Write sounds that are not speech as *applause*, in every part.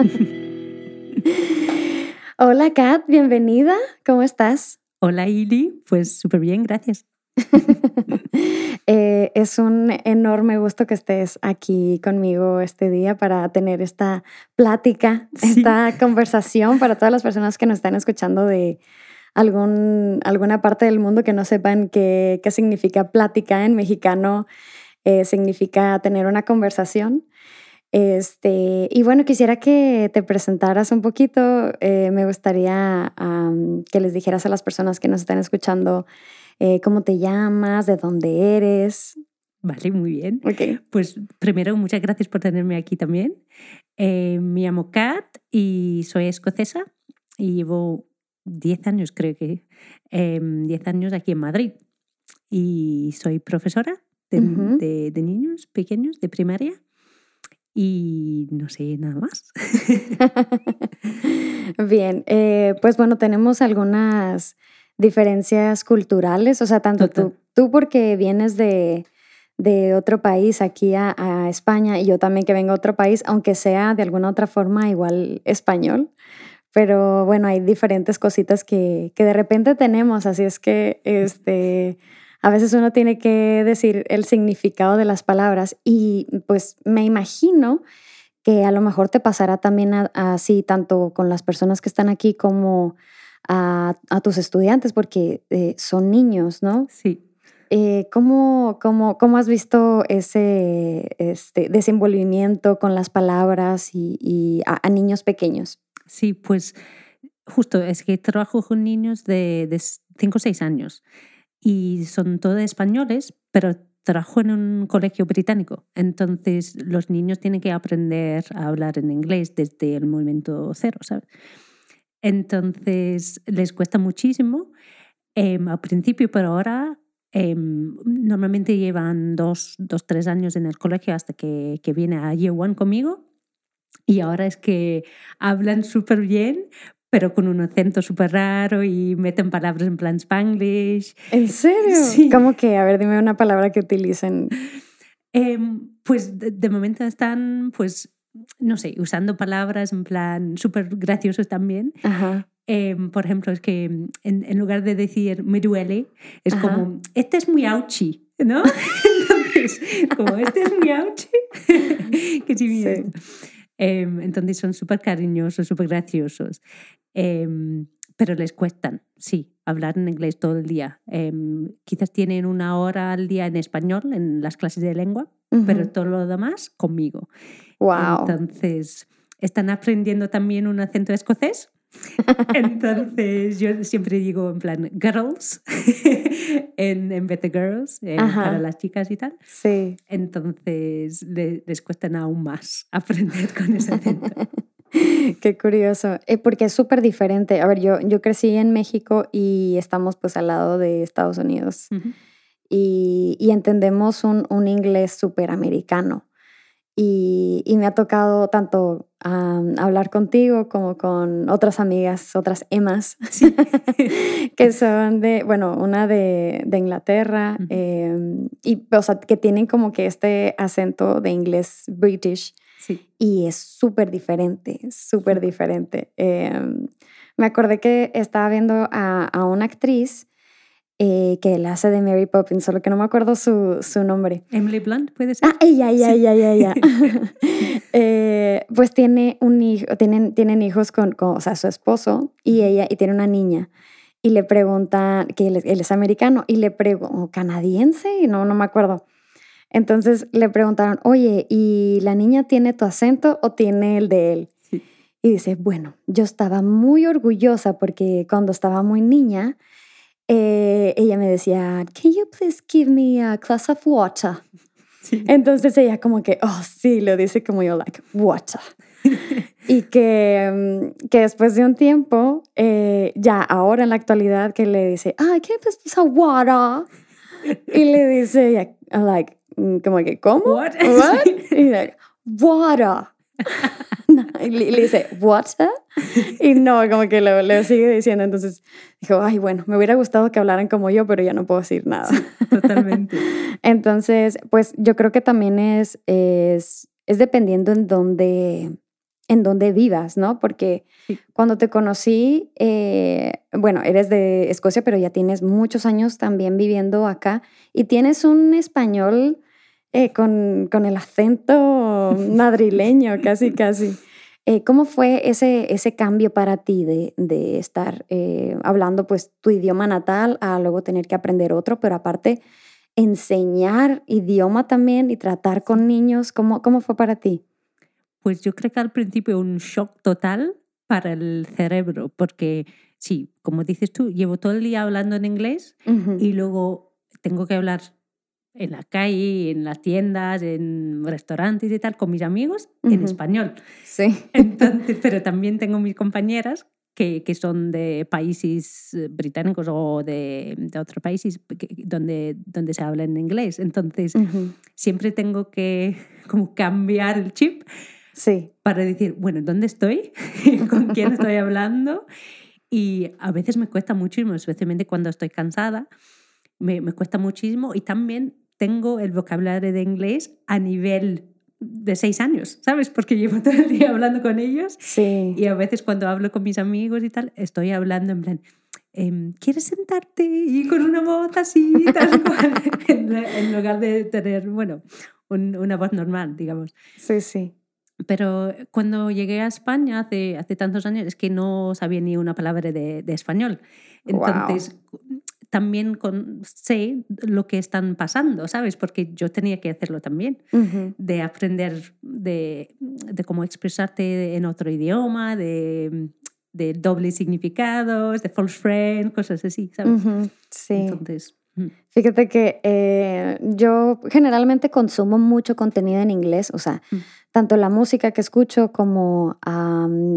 *laughs* Hola Kat, bienvenida. ¿Cómo estás? Hola Ili, pues súper bien, gracias. *laughs* Eh, es un enorme gusto que estés aquí conmigo este día para tener esta plática, esta conversación para todas las personas que nos están escuchando de algún, alguna parte del mundo que no sepan qué, qué significa plática en mexicano. Eh, significa tener una conversación. Este, y bueno, quisiera que te presentaras un poquito. Eh, me gustaría que les dijeras a las personas que nos están escuchando eh, cómo te llamas, de dónde eres. Vale, muy bien. Okay. Pues primero, muchas gracias por tenerme aquí también. Eh, me llamo Kat y soy escocesa y llevo 10 años, creo que, 10 em, años aquí en Madrid. Y soy profesora de niños pequeños, de primaria y no sé nada más. *laughs* Bien, eh, pues bueno, tenemos algunas diferencias culturales, o sea, tanto tú, tú porque vienes de, de otro país aquí a, España y yo también que vengo a otro país, aunque sea de alguna otra forma igual español. Pero bueno, hay diferentes cositas que, que de repente tenemos, así es que *laughs* este, a veces uno tiene que decir el significado de las palabras y pues me imagino que a lo mejor te pasará también así, tanto con las personas que están aquí como a, tus estudiantes, porque eh, son niños, ¿no? Sí. Eh, ¿cómo, cómo, has visto ese este, desenvolvimiento con las palabras y, a, niños pequeños? Sí, pues justo es que trabajo con niños de 5 o 6 años y son todos españoles, pero trabajo en un colegio británico. Entonces los niños tienen que aprender a hablar en inglés desde el momento cero, ¿sabes? Entonces les cuesta muchísimo em, al principio, pero ahora em, normalmente llevan dos, dos, tres años en el colegio hasta que, que viene a Year One conmigo. Y ahora es que hablan súper bien, pero con un acento súper raro y meten palabras en plan spanglish. ¿En serio? Sí. ¿Cómo que? A ver, dime una palabra que utilicen. Em, pues de, momento están, pues, no sé, usando palabras en plan súper graciosos también. Ajá. Em, por ejemplo, es que en, lugar de decir me duele, es como, este es muy ouchy, ¿no? *laughs* Entonces, como, este es muy ouchy. *laughs* que sí. Em, entonces son súper cariñosos, súper graciosos. Em, pero les cuestan, sí, hablar en inglés todo el día. Em, quizás tienen una hora al día en español en las clases de lengua, pero todo lo demás conmigo. Wow. Entonces, están aprendiendo también un acento escocés. *laughs* Entonces yo siempre digo en plan girls *laughs* en, en vez de girls eh, para las chicas y tal. Sí. Entonces les cuesta aún más *laughs* aprender con ese acento. Qué curioso, eh, porque es súper diferente. A ver, yo, yo crecí en México y estamos pues al lado de Estados Unidos y, y, entendemos un, un inglés súper americano. Y, y, me ha tocado tanto hablar contigo como con otras amigas, otras Emmas, *laughs* que son de, bueno, una de, de Inglaterra, em, y, o sea, que tienen como que este acento de inglés british y es súper diferente, súper. diferente. Em, me acordé que estaba viendo a, a una actriz eh, que la hace de Mary Poppins, solo que no me acuerdo su, su nombre. Emily Blunt, puede ser. Ah, ella, ella, ella, ella, ella. *laughs* eh, pues tiene un hijo, tienen, tienen hijos con, con, o sea, su esposo y ella, y tiene una niña. Y le preguntan, que él, él es americano, y le preguntan, canadiense, no, no me acuerdo. Entonces le preguntaron, oye, ¿y la niña tiene tu acento o tiene el de él? Y dice, bueno, yo estaba muy orgullosa porque cuando estaba muy niña, eh, ella me decía, can you please give me a glass of water? Entonces ella como que, oh, sí, lo dice como yo, like, water. y que, mm, que después de un tiempo, eh, ya ahora en la actualidad, que le dice, ah, can you please a water? y le dice, like, Mm, como que, ¿cómo? What? What? *laughs* Y like, water. *laughs* y le, dice, ¿what? Y no, como que lo, le sigue diciendo. Entonces dijo, ay, bueno, me hubiera gustado que hablaran como yo, pero ya no puedo decir nada. totalmente. *laughs* Entonces, pues yo creo que también es, es, es dependiendo en dónde, en dónde vivas, ¿no? Porque cuando te conocí, eh, bueno, eres de Escocia, pero ya tienes muchos años también viviendo acá y tienes un español eh, con, con, el acento *laughs* madrileño, casi, casi. Eh, ¿Cómo fue ese, ese cambio para ti de, de estar eh, hablando pues tu idioma natal a luego tener que aprender otro, pero aparte enseñar idioma también y tratar con niños? ¿Cómo, cómo fue para ti? Pues yo creo que al principio un shock total para el cerebro, porque sí, como dices tú, llevo todo el día hablando en inglés y luego tengo que hablar en la calle, en las tiendas, en restaurantes y tal, con mis amigos en español. Sí. *laughs* Entonces, pero también tengo mis compañeras que, que son de países eh, británicos o de, de otros países donde, donde se habla en inglés. Entonces, siempre tengo que *laughs* como cambiar el chip sí. para decir, bueno, ¿dónde estoy? *laughs* ¿Con quién estoy hablando? Y a veces me cuesta muchísimo, especialmente cuando estoy cansada. Me, me, cuesta muchísimo y también tengo el vocabulario de inglés a nivel de seis años, ¿sabes? Porque llevo todo el día hablando con ellos. Sí. Y a veces cuando hablo con mis amigos y tal, estoy hablando en plan, em, ¿quieres sentarte? Y con una voz así, tal *laughs* cual, en, lugar de tener, bueno, una voz normal, digamos. Sí, sí. Pero cuando llegué a España hace, hace tantos años, es que no sabía ni una palabra de, de español. Entonces, también con, sé lo que están pasando, ¿sabes? Porque yo tenía que hacerlo también, de aprender de, de, cómo expresarte en otro idioma, de, de dobles significados, de false friend, cosas así, ¿sabes? Sí. Entonces... Fíjate que eh, yo generalmente consumo mucho contenido en inglés, o sea, tanto la música que escucho como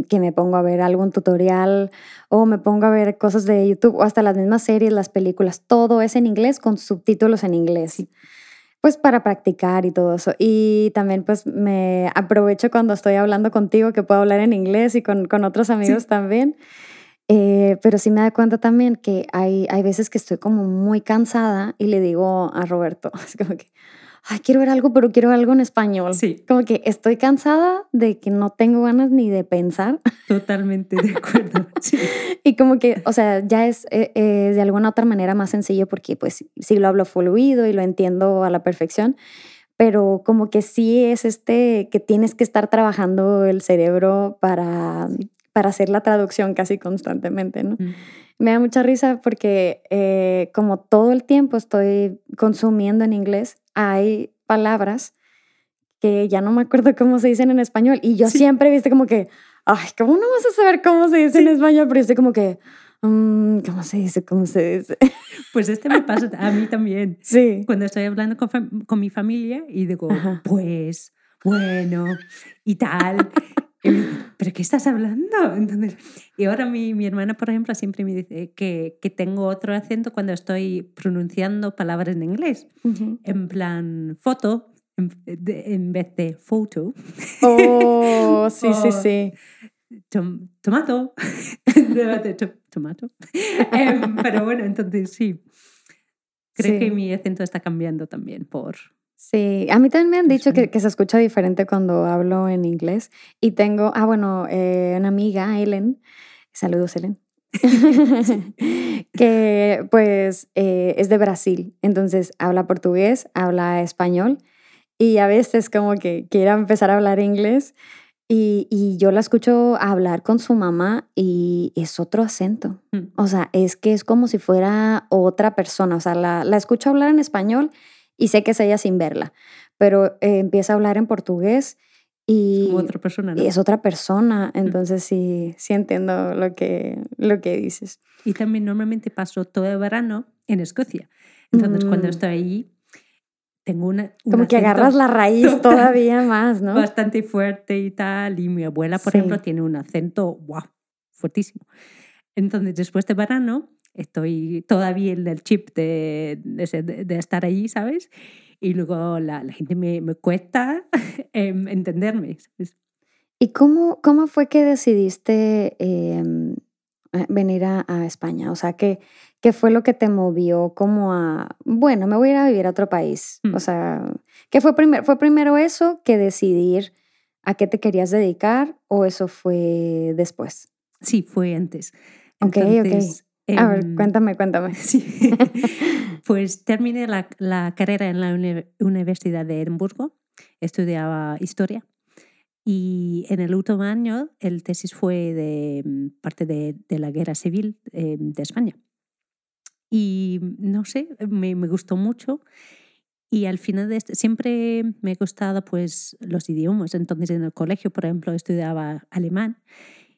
que me pongo a ver algún tutorial o me pongo a ver cosas de YouTube o hasta las mismas series, las películas, todo es en inglés con subtítulos en inglés. Pues para practicar y todo eso. Y también pues me aprovecho cuando estoy hablando contigo que puedo hablar en inglés y con, con otros amigos también. Eh, pero sí me da cuenta también que hay, hay veces que estoy como muy cansada y le digo a Roberto, *laughs* es como que, ay, quiero ver algo, pero quiero algo en español. Sí. Como que estoy cansada de que no tengo ganas ni de pensar. Totalmente de acuerdo. *laughs* Sí. y como que, o sea, ya es eh, eh, de alguna otra manera más sencillo porque pues sí lo hablo fluido y lo entiendo a la perfección pero como que sí es este que tienes que estar trabajando el cerebro para para hacer la traducción casi constantemente, ¿no? Me da mucha risa porque eh, como todo el tiempo estoy consumiendo en inglés, hay palabras que ya no me acuerdo cómo se dicen en español y yo siempre viste como que, ay, ¿cómo no vas a saber cómo se dice en español? Pero yo estoy como que, mm, ¿cómo se dice? ¿Cómo se dice? *laughs* Pues este me pasa a mí también. Sí. Cuando estoy hablando con, con mi familia y digo, pues, bueno, y tal. ¿Pero qué estás hablando? Entonces, y ahora mi, mi, hermana, por ejemplo, siempre me dice que, que, tengo otro acento cuando estoy pronunciando palabras en inglés. En plan, foto, en, en, vez de foto. *laughs* Oh, sí, sí, sí. tomato. *laughs* tomato. *laughs* Em, pero bueno, entonces sí. Creo que mi acento está cambiando también por, Sí, a mí también me han dicho que, que, se escucha diferente cuando hablo en inglés. Y tengo, ah, bueno, eh, una amiga, Ellen, saludos, Ellen, *laughs* *laughs* que pues eh, es de Brasil, entonces habla portugués, habla español y a veces como que quiere empezar a hablar inglés y, y, yo la escucho hablar con su mamá y es otro acento. Mm. O sea, es que es como si fuera otra persona. O sea, la, la escucho hablar en español y sé que es ella sin verla, pero eh, empieza a hablar en portugués y es otra persona, ¿no? es otra persona, entonces sí, sí entiendo lo que, lo que dices. Y también normalmente paso todo el verano en Escocia, entonces cuando mm. estoy allí tengo una... Como que agarras la raíz todavía más, ¿no? Bastante fuerte y tal, y mi abuela, por ejemplo, tiene un acento, wow, fuertísimo. Entonces después de verano estoy todavía en el chip de, de, estar allí, ¿sabes? Y luego la, la gente me, me cuesta *laughs* em, entenderme, ¿sabes? ¿Y cómo, cómo fue que decidiste em, eh, venir a, España? O sea, ¿qué, ¿qué fue lo que te movió como a, bueno, me voy a ir a vivir a otro país? O mm. sea, ¿qué fue primero? ¿Fue primero eso que decidir a qué te querías dedicar o eso fue después? Sí, fue antes. Ok, ok. A ver, em, cuéntame, cuéntame. *laughs* Sí. *laughs* pues terminé la, la, carrera en la Universidad de Edimburgo, estudiaba historia y en el último año el tesis fue de mm, parte de, de la guerra civil eh, de España. Y no sé, me, me, gustó mucho. Y al final de este, siempre me ha gustado pues, los idiomas. Entonces en el colegio, por ejemplo, estudiaba alemán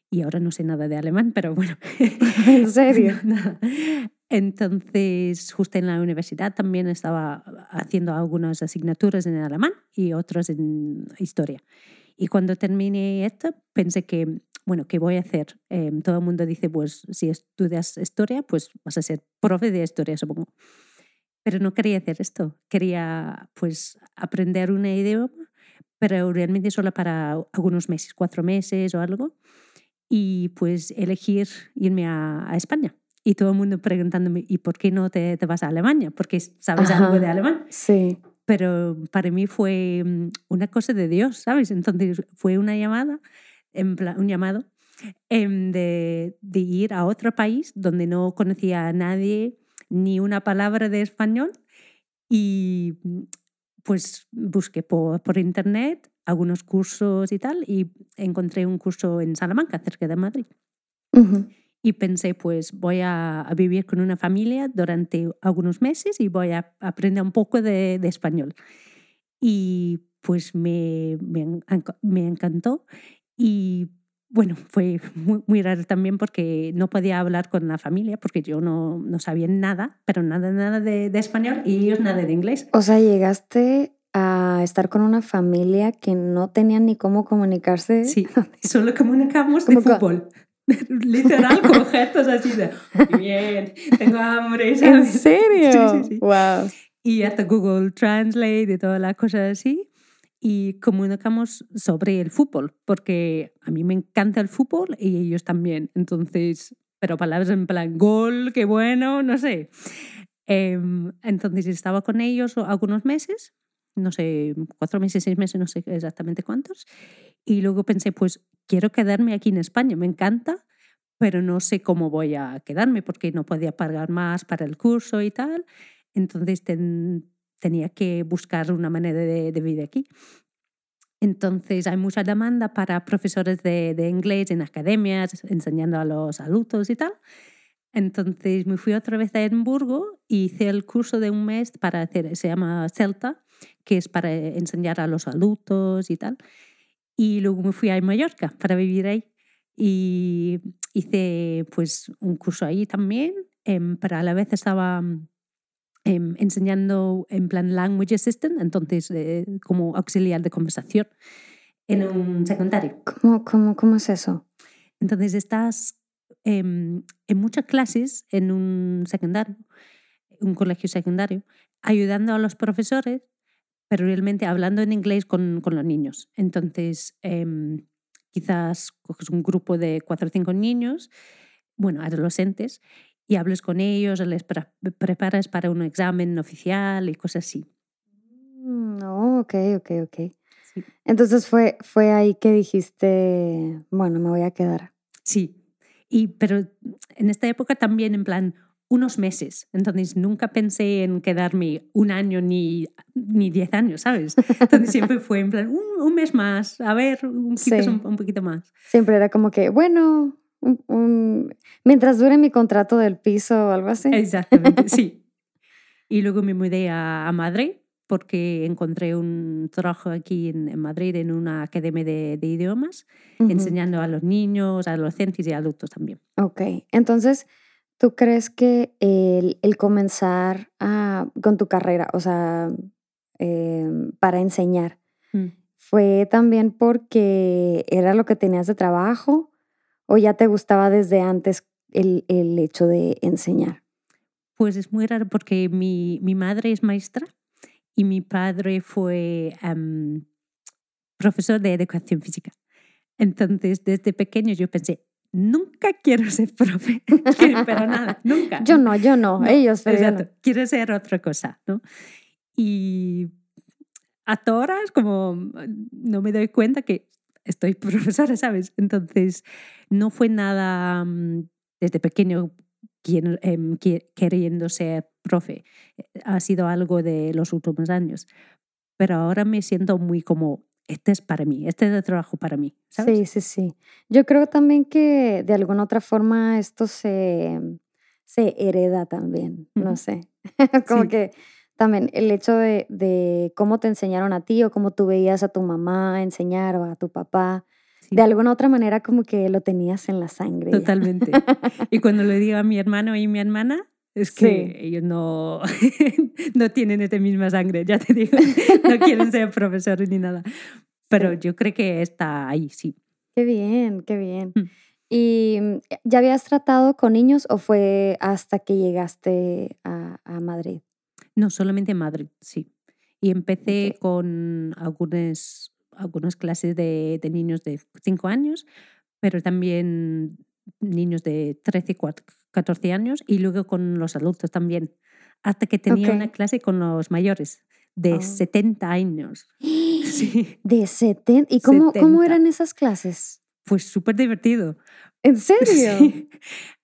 y ahora no sé nada de alemán, pero bueno. *laughs* ¿En serio? *laughs* Entonces, justo en la universidad también estaba haciendo algunas asignaturas en alemán y otras en historia. Y cuando terminé esto, pensé que, bueno, ¿qué voy a hacer? Em, todo el mundo dice, pues si estudias historia, pues vas a ser profe de historia, supongo. Pero no quería hacer esto. Quería, pues, aprender un idioma, pero realmente solo para algunos meses, cuatro meses o algo. Y pues elegir irme a, España. Y todo el mundo preguntándome, ¿y por qué no te, te vas a Alemania? Porque sabes algo de alemán. Sí pero para mí fue mm, una cosa de Dios, ¿sabes? Entonces fue una llamada, en un llamado em, de, de, ir a otro país donde no conocía a nadie ni una palabra de español y mm, pues busqué por, por internet algunos cursos y tal y encontré un curso en Salamanca, cerca de Madrid y pensé, pues voy a, vivir con una familia durante algunos meses y voy a aprender un poco de, español. Y pues me, me, encantó y bueno, fue muy, muy, raro también porque no podía hablar con la familia porque yo no, no sabía nada, pero nada, nada de, de, español y ellos nada de inglés. O sea, llegaste a estar con una familia que no tenía ni cómo comunicarse. Sí, *laughs* *laughs* solo comunicamos de fútbol. *laughs* Literal, con gestos así de, bien, tengo hambre. ¿En serio? Sí, sí, sí. Wow. Y hasta Google Translate y todas las cosas así. Y comunicamos sobre el fútbol, porque a mí me encanta el fútbol y ellos también. Entonces, pero palabras en plan, gol, qué bueno, no sé. Em, entonces estaba con ellos algunos meses, no sé, cuatro meses, seis meses, no sé exactamente cuántos. Y luego pensé, pues quiero quedarme aquí en España, me encanta, pero no sé cómo voy a quedarme porque no podía pagar más para el curso y tal. Entonces tenía que buscar una manera de, vivir aquí. Entonces hay mucha demanda para profesores de, de, inglés en academias, enseñando a los adultos y tal. Entonces me fui otra vez a Edimburgo y hice el curso de un mes para hacer, se llama Celta, que es para enseñar a los adultos y tal. Y luego me fui a Mallorca para vivir ahí. Y hice pues un curso ahí también, em, pero a la vez estaba em, enseñando en plan language assistant, entonces eh, como auxiliar de conversación en un secundario. ¿Cómo, cómo, cómo es eso? Entonces estás em, en muchas clases en un secundario, un colegio secundario, ayudando a los profesores pero realmente hablando en inglés con, con los niños. Entonces, em, quizás coges un grupo de cuatro o cinco niños, bueno, adolescentes, y hables con ellos, les preparas para un examen oficial y cosas así. No, mm, ok, ok, ok. Entonces fue, fue ahí que dijiste, bueno, me voy a quedar. Sí, y, pero en esta época también en plan, unos meses. Entonces nunca pensé en quedarme un año ni, ni diez años, ¿sabes? Entonces siempre fue en plan, un, mes más, a ver, un, un, poquito más. Siempre era como que, bueno, mientras dure mi contrato del piso o algo así. Exactamente, sí. *laughs* Y luego me mudé a, Madrid porque encontré un trabajo aquí en, Madrid en una academia de, idiomas, enseñando a los niños, adolescentes y adultos también. Ok, entonces ¿Tú crees que el, el comenzar a, con tu carrera, o sea, em, para enseñar, mm. fue también porque era lo que tenías de trabajo o ya te gustaba desde antes el, el hecho de enseñar? Pues es muy raro porque mi, mi madre es maestra y mi padre fue profesor de educación física. Entonces, desde pequeño yo pensé, nunca quiero *laughs* ser profe, pero nada, nunca. Yo no, yo no, ellos. Exacto, quiero ser otra cosa, ¿no? Y ahora es como, no me doy cuenta que estoy *laughs* profesora, ¿sabes? Entonces, no fue nada mm, desde pequeño em, queriendo ser profe. Ha sido algo de los últimos años. Pero ahora me siento muy como, este es para mí, este es el trabajo para mí. ¿sabes? Sí, sí, sí. Yo creo también que de alguna otra forma esto se, se hereda también, no sé. *laughs* como que también el hecho de, de, cómo te enseñaron a ti o cómo tú veías a tu mamá enseñar o a tu papá. De alguna otra manera como que lo tenías en la sangre. Totalmente. *laughs* y cuando le digo a mi hermano y mi hermana, es que ellos no, *laughs* no tienen esta misma sangre, ya te digo, *laughs* no quieren ser profesores ni nada. Pero yo creo que está ahí, sí. Qué bien, qué bien. Mm. ¿Y mm, ya habías tratado con niños o fue hasta que llegaste a, a Madrid? No, solamente en Madrid, sí. Y empecé con algunas, algunas clases de, de niños de 5 años, pero también niños de 13 14 años y luego con los adultos también, hasta que tenía una clase con los mayores de 70 años. *gasps* Sí. ¿De 70? ¿Y cómo, cómo eran esas clases? Pues súper divertido. ¿En serio?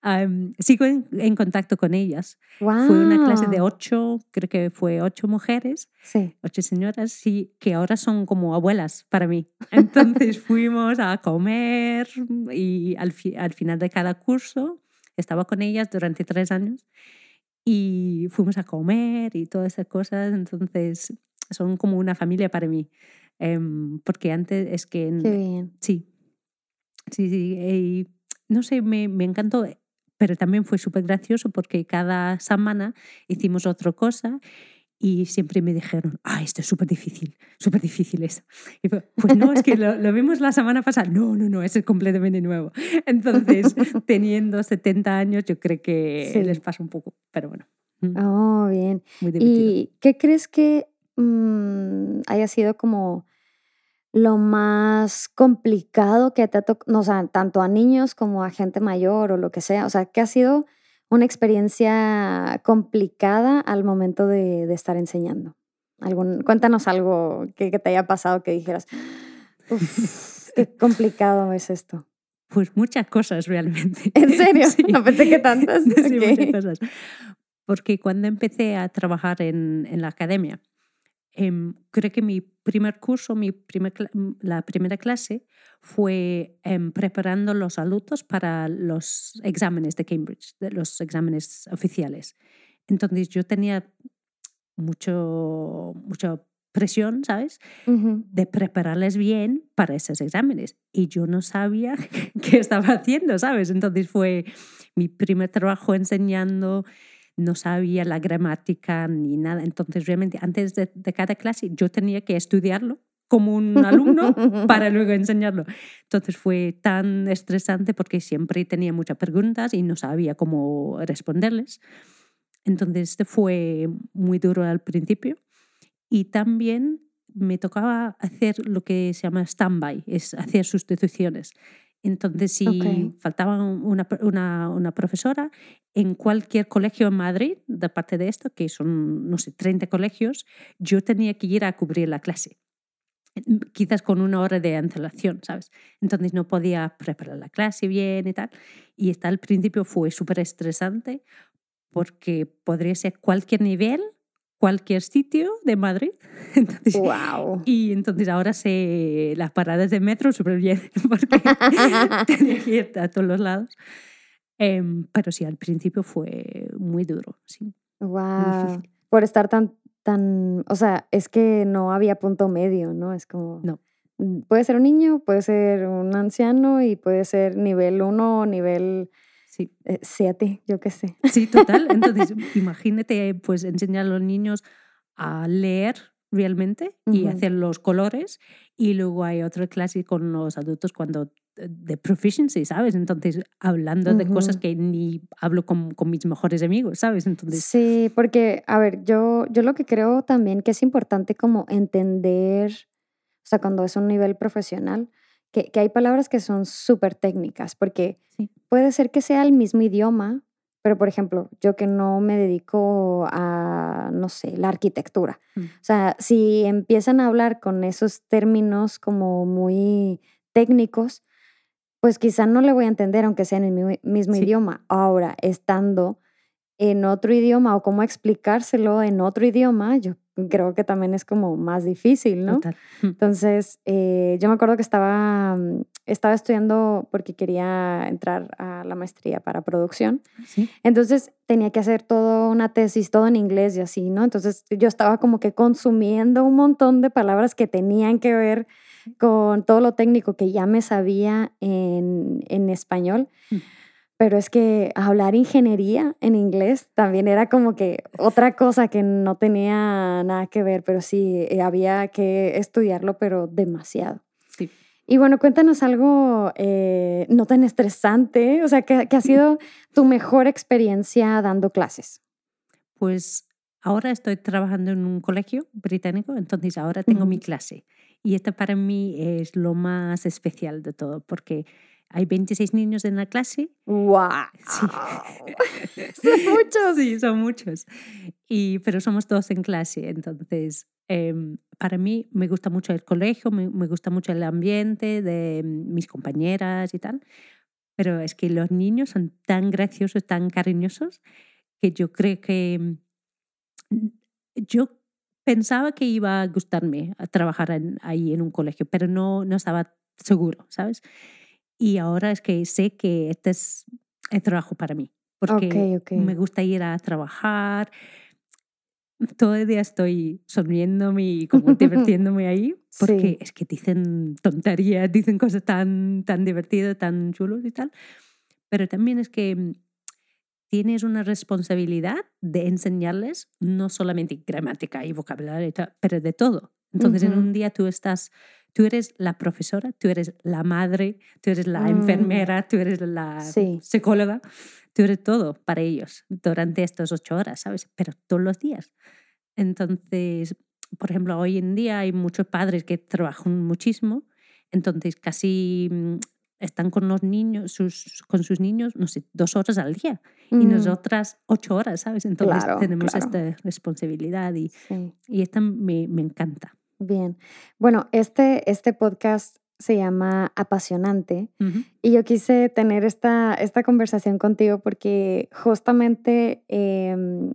*laughs* sigo en, contacto con ellas. Fue una clase de ocho, creo que fue ocho mujeres, sí. ocho señoras, y que ahora son como abuelas para mí. *laughs* Entonces fuimos a comer y al, al final de cada curso estaba con ellas durante tres años y fuimos a comer y todas esas cosas. Entonces son como una familia para mí. Em, porque antes es que... Qué bien. Sí. Sí, sí. Y no sé, me, me encantó, pero también fue súper gracioso porque cada semana hicimos otra cosa y siempre me dijeron, ah, esto es súper difícil, súper difícil eso. Y pues, pues no, es que lo, lo, vimos la semana pasada. No, no, no, eso es completamente nuevo. *laughs* Entonces, *laughs* teniendo 70 años, yo creo que les pasa un poco, pero bueno. Mm. Oh, bien. Muy ¿Y qué crees que mmm, haya sido como lo más complicado que te ha tocado, o sea, tanto a niños como a gente mayor o lo que sea? O sea, ¿qué ha sido una experiencia complicada al momento de, de estar enseñando? Algún, cuéntanos algo que, que, te haya pasado que dijeras, qué *laughs* complicado es esto. Pues muchas cosas realmente. ¿En serio? *laughs* No pensé que tantas. *laughs* Sí, muchas cosas. Porque cuando empecé a trabajar en, en la academia, Em, creo que mi primer curso, mi primer, mm, la primera clase fue em, preparando los alumnos para los exámenes de Cambridge, de los exámenes oficiales. Entonces yo tenía mucho, mucha presión, ¿sabes? De prepararles bien para esos exámenes. Y yo no sabía *laughs* qué estaba haciendo, ¿sabes? Entonces fue mi primer trabajo enseñando no sabía la gramática ni nada. Entonces, realmente, antes de, cada clase, yo tenía que estudiarlo como un alumno *laughs* para luego enseñarlo. Entonces fue tan estresante porque siempre tenía muchas preguntas y no sabía cómo responderles. Entonces fue muy duro al principio. Y también me tocaba hacer lo que se llama stand-by, es hacer sustituciones. Entonces, si faltaba una, una, una, profesora en cualquier colegio en Madrid, de parte de esto, que son, no sé, 30 colegios, yo tenía que ir a cubrir la clase, mm, quizás con una hora de antelación, ¿sabes? Entonces no podía preparar la clase bien y tal. Y hasta al principio fue súper estresante porque podría ser cualquier nivel cualquier sitio de Madrid. *laughs* Entonces, wow. Y entonces ahora sé las paradas de metro súper bien, *laughs* porque *laughs* tenía que ir a todos los lados. Em, pero sí, al principio fue muy duro, sí. Wow. Por estar tan, tan, o sea, es que no había punto medio, ¿no? Es como... No. Mm, puede ser un niño, puede ser un anciano y puede ser nivel 1 nivel Sí. Eh, siete, yo qué sé. Sí, total. Entonces, *laughs* imagínate, pues enseñar a los niños a leer realmente y hacer los colores. Y luego hay otra clase con los adultos cuando eh, de proficiency, ¿sabes? Entonces, hablando de cosas que ni hablo con, con, mis mejores amigos, ¿sabes? Entonces... Sí, porque, a ver, yo, yo lo que creo también que es importante como entender, o sea, cuando es un nivel profesional, que, hay palabras que son súper técnicas, porque puede ser que sea el mismo idioma, pero por ejemplo, yo que no me dedico a, no sé, la arquitectura. Mm. O sea, si empiezan a hablar con esos términos como muy técnicos, pues quizá no le voy a entender aunque sea en el mismo idioma. Ahora, estando en otro idioma o cómo explicárselo en otro idioma, yo creo que también es como más difícil, ¿no? Mm. Entonces, eh, yo me acuerdo que estaba, mm, estaba estudiando porque quería entrar a la maestría para producción. Entonces, tenía que hacer toda una tesis, todo en inglés y así, ¿no? Entonces, yo estaba como que consumiendo un montón de palabras que tenían que ver con todo lo técnico que ya me sabía en, en español. Mm pero es que hablar ingeniería en inglés también era como que otra cosa que no tenía nada que ver, pero sí eh, había que estudiarlo, pero demasiado. Sí. Y bueno, cuéntanos algo eh, no tan estresante, o sea, ¿qué, ha sido tu mejor experiencia dando clases? Pues ahora estoy trabajando en un colegio británico, entonces ahora tengo mi clase. Y esta para mí es lo más especial de todo, porque hay 26 niños en la clase. ¡Wow! *laughs* *laughs* son muchos. Sí, son muchos. Y, pero somos todos en clase. Entonces, em, para mí me gusta mucho el colegio, me, me, gusta mucho el ambiente de mis compañeras y tal. Pero es que los niños son tan graciosos, tan cariñosos, que yo creo que mm, yo pensaba que iba a gustarme a trabajar ahí en un colegio, pero no, no estaba seguro, ¿sabes? Y ahora es que sé que este es el trabajo para mí, porque me gusta ir a trabajar. Todo el día estoy sonriéndome y como *laughs* divirtiéndome ahí, porque es que dicen tonterías, dicen cosas tan, tan divertidas, tan chulos y tal. Pero también es que mm, tienes una responsabilidad de enseñarles no solamente gramática y vocabulario, pero de todo. Entonces, en un día tú estás Tú eres la profesora, tú eres la madre, tú eres la mm. enfermera, tú eres la psicóloga, tú eres todo para ellos durante estas ocho horas, ¿sabes? Pero todos los días. Entonces, por ejemplo, hoy en día hay muchos padres que trabajan muchísimo, entonces casi mm, están con los niños, sus, con sus niños, no sé, dos horas al día y mm. nosotras ocho horas, ¿sabes? Entonces tenemos esta responsabilidad y, y esta me, me encanta. Bien. Bueno, este, este podcast se llama Apasionante y yo quise tener esta, esta conversación contigo porque justamente em,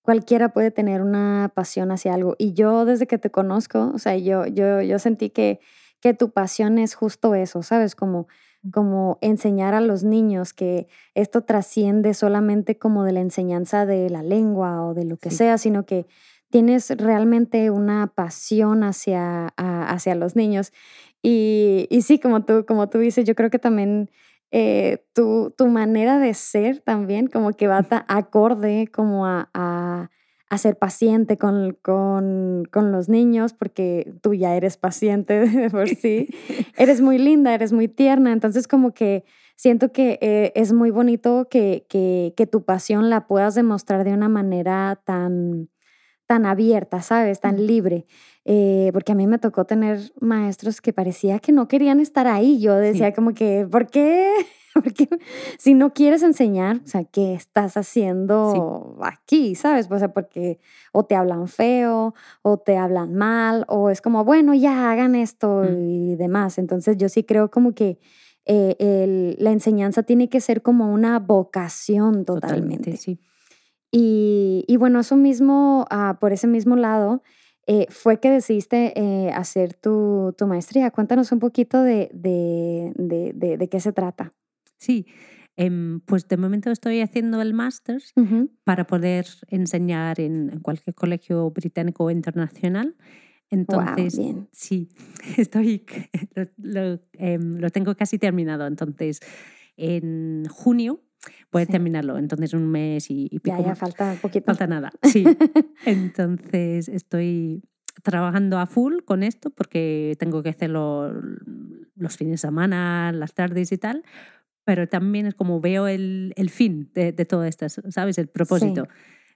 cualquiera puede tener una pasión hacia algo y yo desde que te conozco, o sea, yo, yo, yo sentí que, que tu pasión es justo eso, ¿sabes? Como como enseñar a los niños que esto trasciende solamente como de la enseñanza de la lengua o de lo que sea, sino que tienes realmente una pasión hacia, hacia los niños. Y, y, sí, como tú, como tú dices, yo creo que también eh, tu, tu, manera de ser también como que va acorde como a, a, a ser paciente con, con, con, los niños, porque tú ya eres paciente de por sí. *laughs* eres muy linda, eres muy tierna, entonces como que siento que eh, es muy bonito que, que, que tu pasión la puedas demostrar de una manera tan tan abierta, ¿sabes? Tan libre. Eh, porque a mí me tocó tener maestros que parecía que no querían estar ahí. Yo decía como que, ¿por qué? *laughs* Porque si no quieres enseñar, o sea, ¿qué estás haciendo aquí? ¿Sabes? O sea, porque o te hablan feo, o te hablan mal, o es como, bueno, ya hagan esto mm. y demás. Entonces yo sí creo como que eh, la enseñanza tiene que ser como una vocación totalmente. totalmente sí. Y, bueno, eso mismo, ah, por ese mismo lado, eh, fue que decidiste eh, hacer tu, maestría. Cuéntanos un poquito de, de, qué se trata. Sí, em, pues de momento estoy haciendo el máster para poder enseñar en, cualquier colegio británico o internacional. Entonces, sí, *laughs* estoy, em, lo, tengo casi terminado. Entonces, en junio Puede terminarlo. Entonces, un mes y, pico. Ya, ya falta un poquito. Falta nada, *laughs* sí. Entonces, estoy trabajando a full con esto porque tengo que hacerlo los fines de semana, las tardes y tal. Pero también es como veo el, el fin de, de todo esto, ¿sabes? El propósito.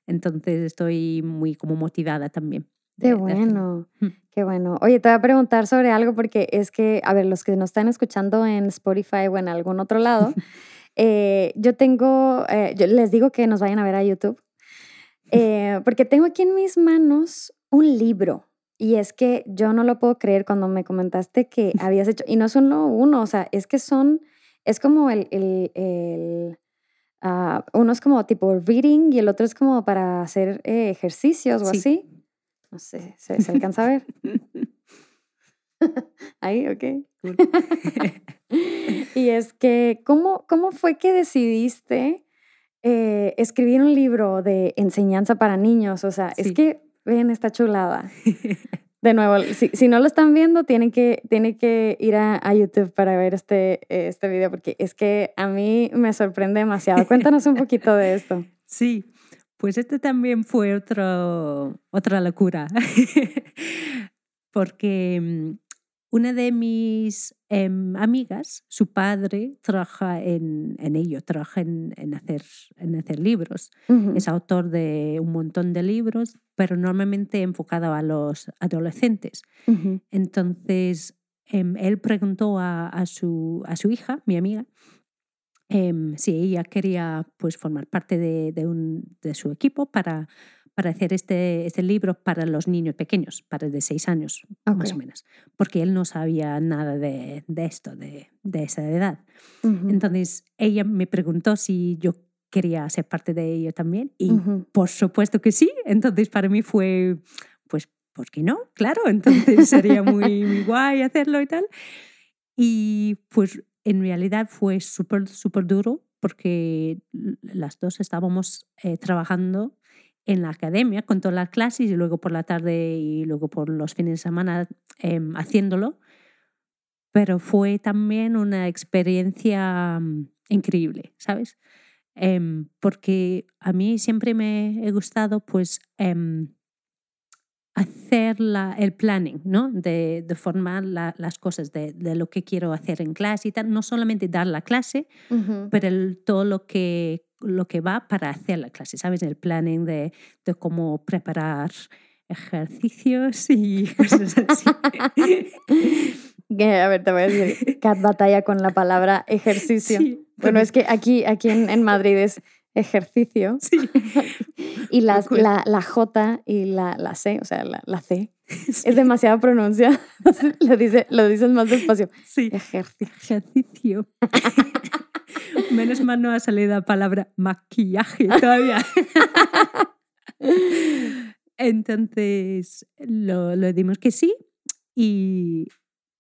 Entonces, estoy muy como motivada también. qué bueno, mm. qué bueno. Oye, te voy a preguntar sobre algo porque es que, a ver, los que nos están escuchando en Spotify o en algún otro lado, *laughs* eh, yo tengo, eh, yo les digo que nos vayan a ver a YouTube, eh, porque tengo aquí en mis manos un libro. Y es que yo no lo puedo creer cuando me comentaste que *laughs* habías hecho, y no solo uno, o sea, es que son, es como el, el, el uh, uno es como tipo reading y el otro es como para hacer ejercicios o así. No sé, ¿se, alcanza a ver? *laughs* *laughs* Ahí, ok. *laughs* *laughs* y es que, ¿cómo, ¿cómo fue que decidiste eh, escribir un libro de enseñanza para niños? O sea, es que, ven, esta chulada. De nuevo, si, si, no lo están viendo, tienen que, tienen que ir a, a, YouTube para ver este, este video, porque es que a mí me sorprende demasiado. Cuéntanos un poquito de esto. Sí, pues este también fue otro, otra locura, porque mm, una de mis em, amigas, su padre trabaja en, en ello, trabaja en, en, hacer, en hacer libros. Es autor de un montón de libros, pero normalmente enfocado a los adolescentes. Entonces, em, él preguntó a, a, su, a su hija, mi amiga, eh, si ella quería pues, formar parte de, de, un, de su equipo para, para hacer este, este, libro para los niños pequeños, para de seis años más o menos, porque él no sabía nada de, de esto, de, de, esa edad. Entonces ella me preguntó si yo quería ser parte de ello también y por supuesto que sí. Entonces para mí fue, pues, ¿por qué no? Claro, *laughs* entonces sería muy, muy guay hacerlo y tal. Y pues en realidad fue súper, súper duro porque las dos estábamos eh, trabajando en la academia con todas las clases y luego por la tarde y luego por los fines de semana em, haciéndolo. Pero fue también una experiencia mm, increíble, ¿sabes? Em, porque a mí siempre me he gustado pues em, hacer la, el planning, ¿no? De, de formar las cosas, de, de, lo que quiero hacer en clase y tal. No solamente dar la clase, pero el, todo lo que, lo que va para hacer la clase, ¿sabes? El planning de, de cómo preparar ejercicios y *laughs* cosas así. *laughs* a ver, te voy a decir, Cat batalla con la palabra ejercicio. bueno, es que aquí, aquí en, en Madrid es ejercicio. *laughs* Sí. y las, la, la, J y la, la C, o sea, la, la C, es demasiado pronuncia. lo, dice, lo dices más despacio. Sí. Ejercicio. Ejercicio. *laughs* Menos mal no ha salido la palabra maquillaje todavía. *laughs* entonces lo, lo dimos que sí y,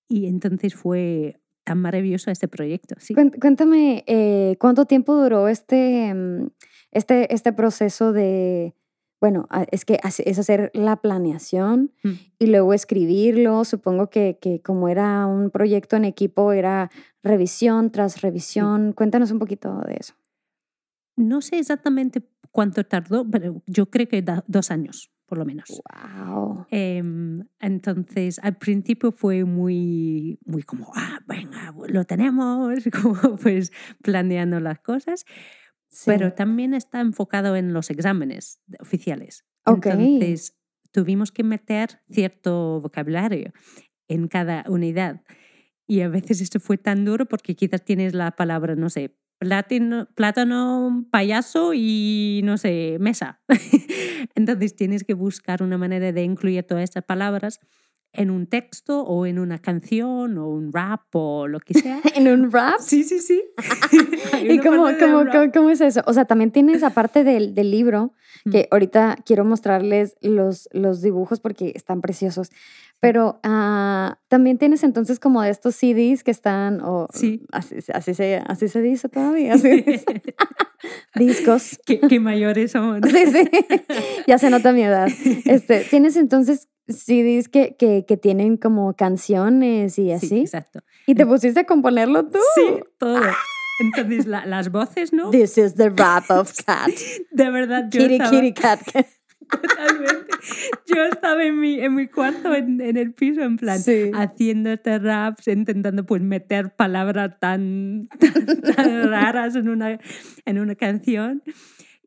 y entonces fue tan maravilloso este proyecto. Sí. Cuéntame, eh, ¿cuánto tiempo duró este, mm, este, este proceso de, bueno, es que es hacer la planeación mm. y luego escribirlo? Supongo que, que, como era un proyecto en equipo, era revisión tras revisión. Cuéntanos un poquito de eso. No sé exactamente cuánto tardó, pero yo creo que dos años por lo menos. Wow. Em, entonces, al principio fue muy, muy como, ah, venga, lo tenemos, *laughs* como pues planeando las cosas. Pero también está enfocado en los exámenes oficiales. Entonces, tuvimos que meter cierto vocabulario en cada unidad. Y a veces esto fue tan duro porque quizás tienes la palabra, no sé, plátano, plátano, payaso y no sé, mesa. *laughs* Entonces tienes que buscar una manera de incluir todas estas palabras en un texto o en una canción o un rap o lo que sea. *laughs* ¿En un rap? Sí, sí, sí. *laughs* ¿Y cómo, cómo, cómo, es eso? O sea, también tienes aparte del, del libro, que ahorita quiero mostrarles los, los dibujos porque están preciosos, pero uh, también tienes entonces como de estos CDs que están, o sí. así, así, se, así se dice todavía, así *laughs* discos. Qué, qué, mayores somos. Sí, sí, ya se nota mi edad. Este, tienes entonces CDs que, que, que tienen como canciones y así. Sí, exacto. ¿Y te pusiste a componerlo tú? Sí, todo. Entonces, la, las voces, ¿no? This is the rap of *laughs* cat. De verdad, yo kitty, estaba... kitty, cat. *laughs* Totalmente. Yo estaba en mi, en mi cuarto, en, en el piso, en plan, haciendo este raps, intentando pues meter palabras *laughs* tan, tan, raras en una, en una canción.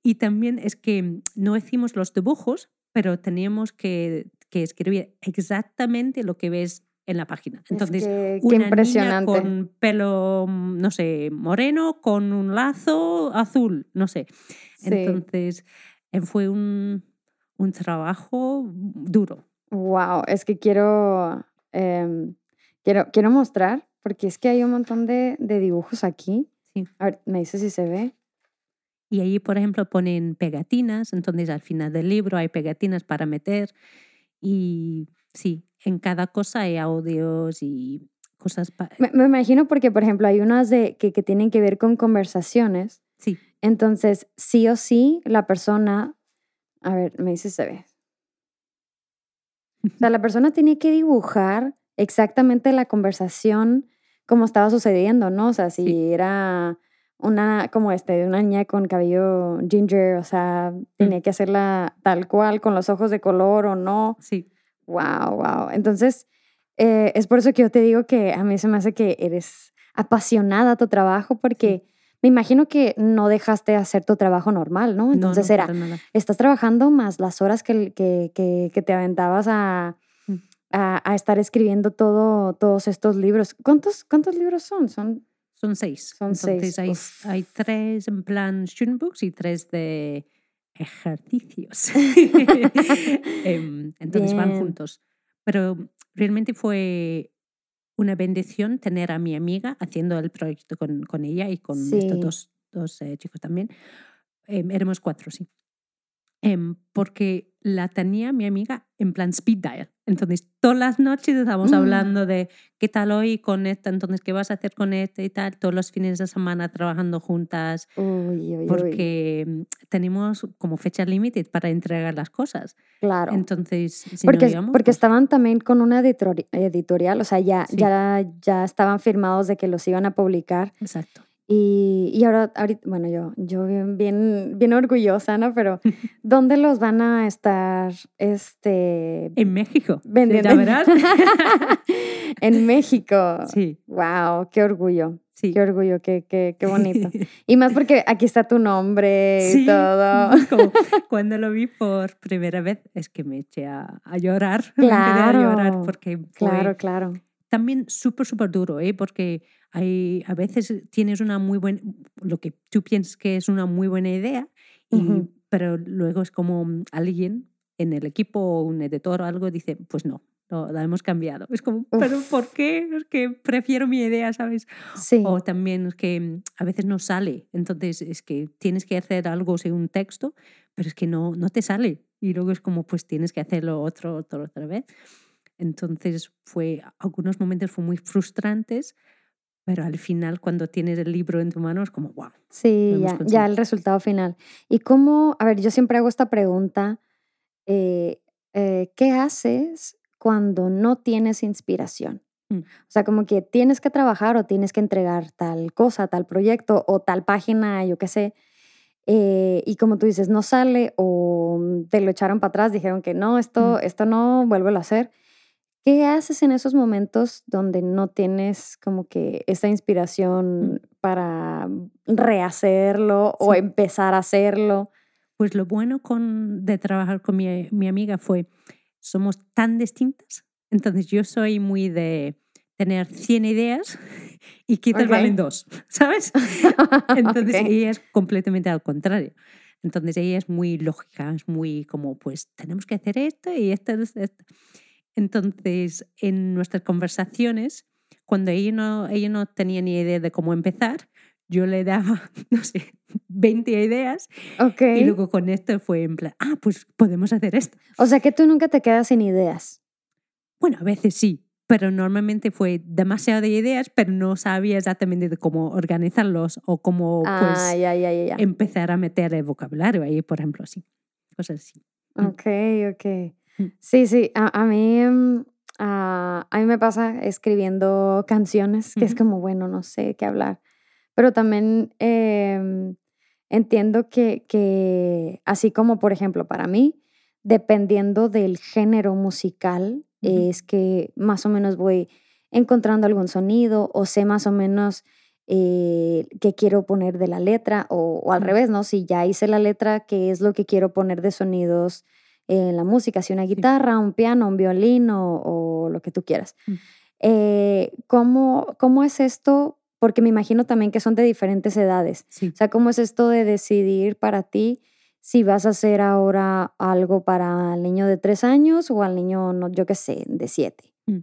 Y también es que no hicimos los dibujos, pero teníamos que, que escribir exactamente lo que ves en la página. Entonces, que, una impresionante. Niña con pelo, mm, no sé, moreno, con un lazo azul, no sé. Entonces, eh, fue un, un, trabajo duro. Wow, es que quiero, eh, quiero, quiero mostrar, porque es que hay un montón de, de dibujos aquí. Sí. A ver, me dice si se ve. Y ahí, por ejemplo, ponen pegatinas, entonces al final del libro hay pegatinas para meter. Y sí, en cada cosa hay audios y cosas. Me, me, imagino porque, por ejemplo, hay unas de, que, que tienen que ver con conversaciones. Sí. Entonces, sí o sí, la persona, a ver, me dice se ve. O sea, la persona tiene que dibujar exactamente la conversación como estaba sucediendo, ¿no? O sea, si sí. era una como este, una niña con cabello ginger, o sea, mm. tenía que hacerla tal cual, con los ojos de color o no. Sí. Wow, wow. Entonces, eh, es por eso que yo te digo que a mí se me hace que eres apasionada a tu trabajo, porque sí. me imagino que no dejaste de hacer tu trabajo normal, ¿no? Entonces no, no, era, estás trabajando más las horas que, que, que, que te aventabas a, mm. a, a, estar escribiendo todo, todos estos libros. ¿Cuántos, ¿Cuántos libros son? Son son seis. Son Entonces seis. Hay, Uf. hay tres en plan student books y tres de ejercicios. *laughs* Entonces Bien. van juntos. Pero realmente fue una bendición tener a mi amiga haciendo el proyecto con, con ella y con sí. estos dos, dos eh, chicos también. Eh, éramos cuatro, sí. Eh, porque la tenía mi amiga en plan speed dial. Entonces, todas las noches estábamos mm. hablando de qué tal hoy con esta, entonces, qué vas a hacer con este y tal. Todos los fines de semana trabajando juntas. Uy, uy, porque uy. tenemos como fecha límite para entregar las cosas. Claro. Entonces, si porque, no íbamos, porque pues... estaban también con una editorial, o sea, ya, sí. ya, ya estaban firmados de que los iban a publicar. Exacto. Y, y, ahora, ahorita, bueno, yo, yo bien, bien, bien orgullosa, ¿no? Pero, *laughs* ¿dónde los van a estar? Este, en México. Vendiendo. ¿verdad? *laughs* en México. Sí. Wow, qué orgullo. Sí. Qué orgullo, qué, qué, qué bonito. *laughs* y más porque aquí está tu nombre sí. y todo. Como cuando lo vi por primera vez, es que me eché a, a llorar. Claro. Me a llorar porque fue claro, claro. También súper, súper duro, ¿eh? Porque hay, a veces tienes una muy buena, lo que tú piensas que es una muy buena idea, y, uh -huh. pero luego es como alguien en el equipo o un editor o algo dice, pues no, lo, la hemos cambiado. Es como, Uf. ¿pero por qué? Es que prefiero mi idea, ¿sabes? Sí. O también es que a veces no sale, entonces es que tienes que hacer algo según un texto, pero es que no, no te sale. Y luego es como, pues tienes que hacerlo otro, otro, otra vez. Entonces fue, algunos momentos fue muy frustrantes, pero al final cuando tienes el libro en tu mano es como, wow. Sí, ya, ya, el resultado final. Y cómo, a ver, yo siempre hago esta pregunta, eh, eh, ¿qué haces cuando no tienes inspiración? Mm. O sea, como que tienes que trabajar o tienes que entregar tal cosa, tal proyecto o tal página, yo qué sé. Eh, y como tú dices, no sale o te lo echaron para atrás, dijeron que no, esto, mm. esto no, vuélvelo a hacer. ¿Qué haces en esos momentos donde no tienes como que esa inspiración mm. para rehacerlo sí. o empezar a hacerlo? Pues lo bueno con, de trabajar con mi, mi amiga fue, somos tan distintas. Entonces yo soy muy de tener 100 ideas *laughs* y quizás okay. valen dos, *laughs* ¿sabes? *laughs* Entonces okay. ella es completamente al contrario. Entonces ella es muy lógica, es muy como, pues tenemos que hacer esto y esto, esto. Entonces, en nuestras conversaciones, cuando ella no, ella no tenía ni idea de cómo empezar, yo le daba, *laughs* no sé, 20 ideas. Okay. Y luego con esto fue en plan, ah, pues podemos hacer esto. O sea que tú nunca te quedas sin ideas. Bueno, a veces sí, pero normalmente fue demasiado de ideas, pero no sabía exactamente de cómo organizarlos o cómo ah, pues, ya, ya, ya. empezar a meter el vocabulario ahí, por ejemplo, así. Cosas así. Ok, ok. Sí, sí, a, a mí, uh, a mí me pasa escribiendo canciones, que uh -huh. es como, bueno, no sé qué hablar, pero también eh, entiendo que, que, así como, por ejemplo, para mí, dependiendo del género musical, uh -huh. es que más o menos voy encontrando algún sonido o sé más o menos eh, qué quiero poner de la letra o, o al uh -huh. revés, ¿no? Si ya hice la letra, qué es lo que quiero poner de sonidos en la música, si una guitarra, un piano, un violín o, lo que tú quieras. Mm. Eh, ¿cómo, ¿Cómo es esto? Porque me imagino también que son de diferentes edades. O sea, ¿cómo es esto de decidir para ti si vas a hacer ahora algo para el niño de tres años o al niño, no, yo qué sé, de siete? Mm.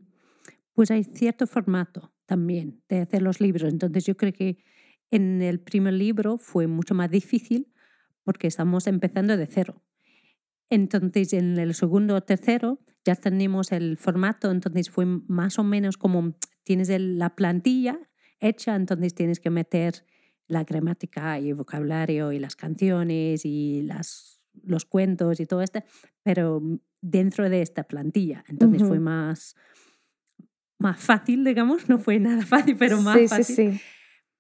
Pues hay cierto formato también de hacer los libros. Entonces yo creo que en el primer libro fue mucho más difícil porque estamos empezando de cero. Entonces, en el segundo o tercero ya tenemos el formato, entonces fue más o menos como tienes la plantilla hecha, entonces tienes que meter la gramática y el vocabulario y las canciones y las, los cuentos y todo esto, pero dentro de esta plantilla. Entonces fue más, más fácil, digamos, no fue nada *laughs* fácil, pero más fácil. Sí, sí.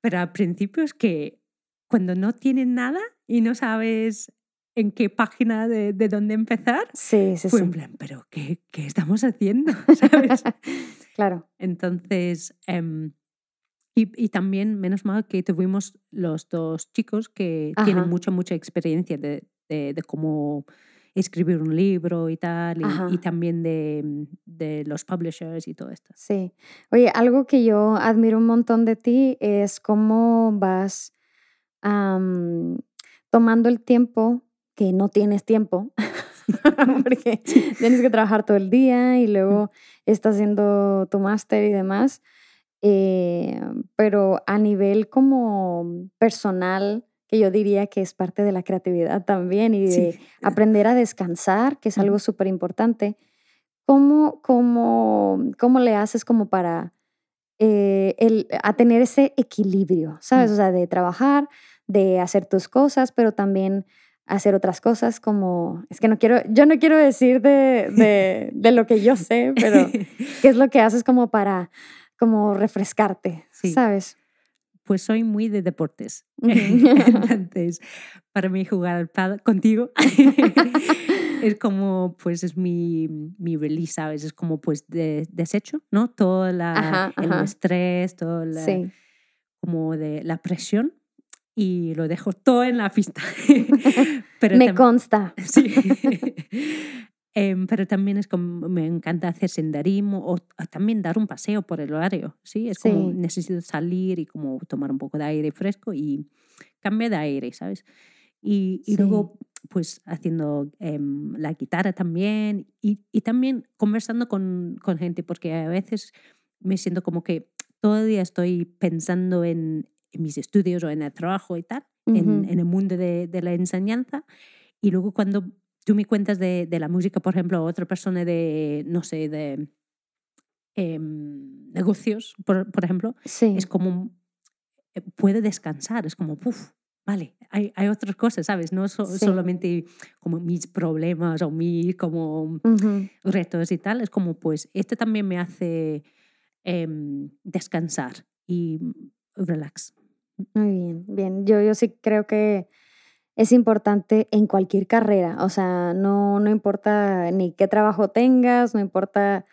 Pero al principio es que cuando no tienes nada y no sabes en qué página de, de dónde empezar, sí, sí, fue sí. en plan, pero ¿qué, qué estamos haciendo? *laughs* ¿Sabes? *laughs* claro. Entonces, em, y, y, también, menos mal que tuvimos los dos chicos que tienen mucha, mucha experiencia de, de, de, cómo escribir un libro y tal, y, y también de, de, los publishers y todo esto. Sí. Oye, algo que yo admiro un montón de ti es cómo vas tomando el tiempo que no tienes tiempo, *laughs* porque tienes que trabajar todo el día y luego estás haciendo tu máster y demás. Eh, pero a nivel como personal, que yo diría que es parte de la creatividad también y de aprender a descansar, que es algo súper importante. ¿Cómo, cómo, ¿Cómo le haces como para eh, el, a tener ese equilibrio, sabes? O sea, de trabajar, de hacer tus cosas, pero también hacer otras cosas como, es que no quiero, yo no quiero decir de, de, de lo que yo sé, pero *laughs* ¿qué es lo que haces como para, como refrescarte, sabes? Pues soy muy de deportes. *laughs* *laughs* Entonces, para mí jugar al contigo es como, pues es mi, mi release, ¿sabes? Es como, pues, de, desecho, ¿no? Todo la, el estrés, todo la, como de la presión y lo dejo todo en la pista. *laughs* pero me consta. *laughs* Sí. *laughs* Em, pero también es como me encanta hacer senderismo o también dar un paseo por el horario, ¿sí? Es como necesito salir y como tomar un poco de aire fresco y cambiar de aire, ¿sabes? Y, y luego pues haciendo em, la guitarra también y, y también conversando con, con, gente porque a veces me siento como que todo el día estoy pensando en, en mis estudios o en el trabajo y tal, en, en, el mundo de, de, la enseñanza. Y luego cuando tú me cuentas de, de la música, por ejemplo, a otra persona de, no sé, de em, negocios, por, por ejemplo, es como, eh, puede descansar, es como, uff, vale, hay, hay, otras cosas, ¿sabes? No solamente como mis problemas o mis como retos y tal, es como, pues, este también me hace em, descansar y relax. Muy bien, bien. Yo, yo sí creo que es importante en cualquier carrera. O sea, no, no importa ni qué trabajo tengas, no importa,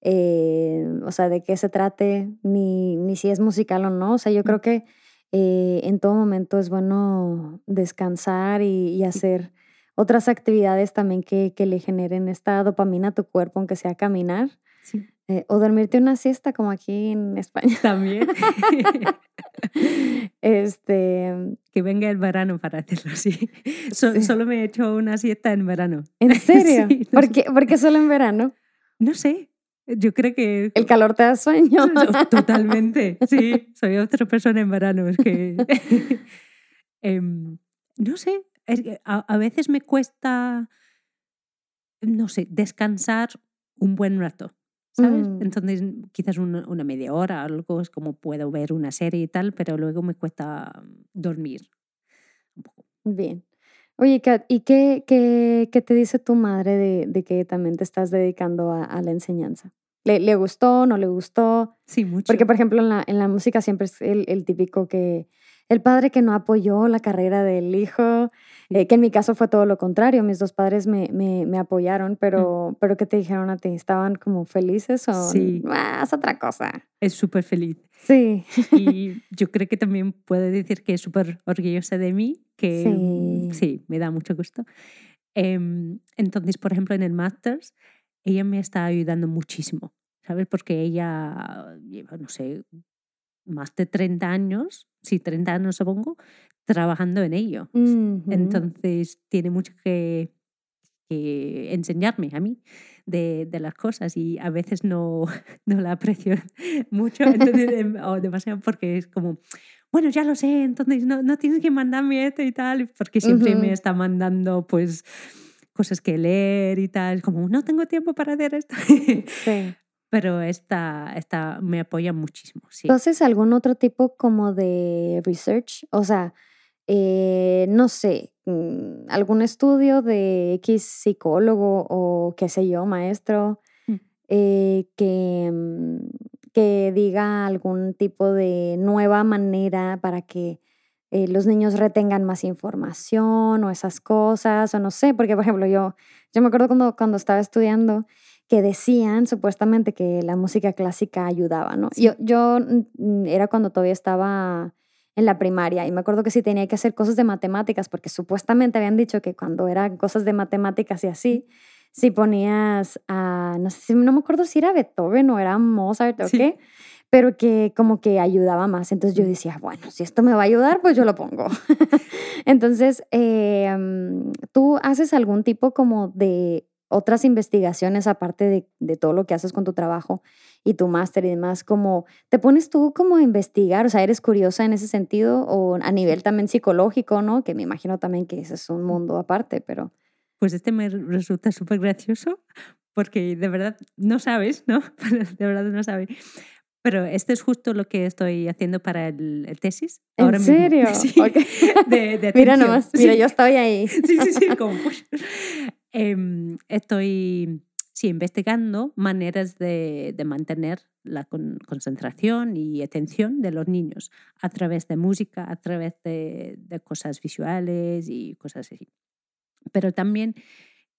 eh, o sea, de qué se trate, ni, ni si es musical o no. O sea, yo creo que eh, en todo momento es bueno descansar y, hacer otras actividades también que, que, le generen esta dopamina a tu cuerpo, aunque sea caminar. Sí. Eh, o dormirte una siesta como aquí en España. También. *laughs* *laughs* este, que venga el verano para hacerlo así. *laughs* Solo me he hecho una siesta en verano. ¿En serio? ¿Por, qué, ¿Por, qué, solo en verano? No sé. Yo creo que... El calor te da sueño. Totalmente. Sí, soy otra persona en verano. Es que... Em, no sé. a veces me cuesta, no sé, descansar un buen rato. ¿Sabes? Mm. Entonces, quizás una, una, media hora, algo es como puedo ver una serie y tal, pero luego me cuesta dormir un poco. Bien. Oye, Kat, ¿y qué, qué, qué, te dice tu madre de, de que también te estás dedicando a, a la enseñanza? ¿Le, ¿Le, gustó, no le gustó? Sí, mucho. Porque, por ejemplo, en la, en la música siempre es el, el típico que el padre que no apoyó la carrera del hijo, eh, que en mi caso fue todo lo contrario, mis dos padres me, me, me apoyaron, mm. pero, pero ¿qué te dijeron a ti? ¿Estaban como felices o sí. más otra cosa? Es súper feliz. Sí. Y yo creo que también puede decir que es súper orgullosa de mí, que sí. sí, me da mucho gusto. Em, entonces, por ejemplo, en el Masters, ella me está ayudando muchísimo, ¿sabes? Porque ella lleva, no sé, más de 30 años, sí, 30 años supongo, trabajando en ello. Entonces, tiene mucho que, que, enseñarme a mí de, de, las cosas y a veces no, *laughs* no la aprecio *laughs* mucho *laughs* em, o demasiado porque es como, bueno, ya lo sé, entonces no, no tienes que mandarme esto y tal, porque siempre me está mandando pues cosas que leer y tal, como no tengo tiempo para hacer esto. Sí. Pero esta, esta me apoya muchísimo. Sí. ¿Haces algún otro tipo como de research? O sea, eh, no sé, mm, algún estudio de X psicólogo o qué sé yo, maestro, mm. eh, que mm, que diga algún tipo de nueva manera para que eh, los niños retengan más información o esas cosas, o no sé, porque por ejemplo yo, yo me acuerdo cuando, cuando estaba estudiando que decían supuestamente que la música clásica ayudaba, ¿no? Yo, yo era cuando todavía estaba en la primaria y me acuerdo que sí tenía que hacer cosas de matemáticas porque supuestamente habían dicho que cuando eran cosas de matemáticas y así, si ponías a, no sé, no me acuerdo si era Beethoven o era Mozart o qué, pero que como que ayudaba más. Entonces yo decía, bueno, si esto me va a ayudar, pues yo lo pongo. *laughs* Entonces, em, ¿tú haces algún tipo como de otras investigaciones aparte de, de, todo lo que haces con tu trabajo y tu máster y demás, como te pones tú como a investigar, o sea, eres curiosa en ese sentido o a nivel también psicológico, ¿no? Que me imagino también que ese es un mundo aparte, pero pues este me resulta súper gracioso porque de verdad no sabes, ¿no? *laughs* de verdad no sabes. Pero esto es justo lo que estoy haciendo para el, tesis. ¿En serio? *laughs* Sí, mira nomás, mira, yo estoy ahí. *laughs* sí, sí, sí, como... eh, estoy sí, investigando maneras de, de mantener la concentración y atención de los niños a través de música, a través de, de cosas visuales y cosas así. Pero también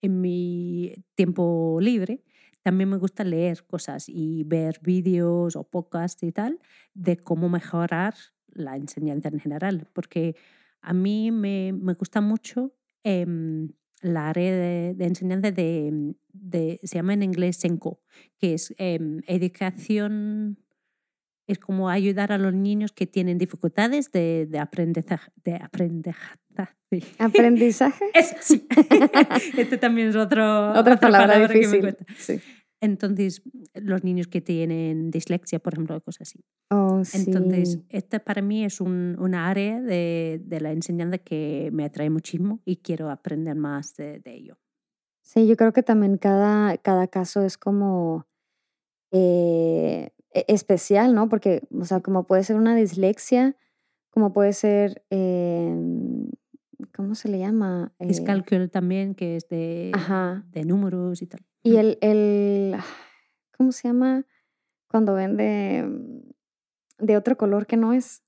en mi tiempo libre, también me gusta leer cosas y ver vídeos o podcasts y tal de cómo mejorar la enseñanza en general, porque a mí me, me gusta mucho eh, la área de, enseñanza de, de, se llama en inglés SENCO, que es em, educación es como ayudar a los niños que tienen dificultades de, de aprendizaje. De aprendizaje. ¿Aprendizaje? *laughs* sí. *laughs* este también es otro, otra, palabra, difícil. Sí. Entonces, los niños que tienen dislexia, por ejemplo, cosas así. Oh, Entonces, esta para mí es un, una área de, de, la enseñanza que me atrae muchísimo y quiero aprender más de, de ello. Sí, yo creo que también cada, cada caso es como eh, e, especial, ¿no? Porque, o sea, como puede ser una dislexia, como puede ser, em, ¿cómo se le llama? Es eh también, que es de, de números y tal. Y el, el, ¿cómo se llama? Cuando ven de, de otro color que no es.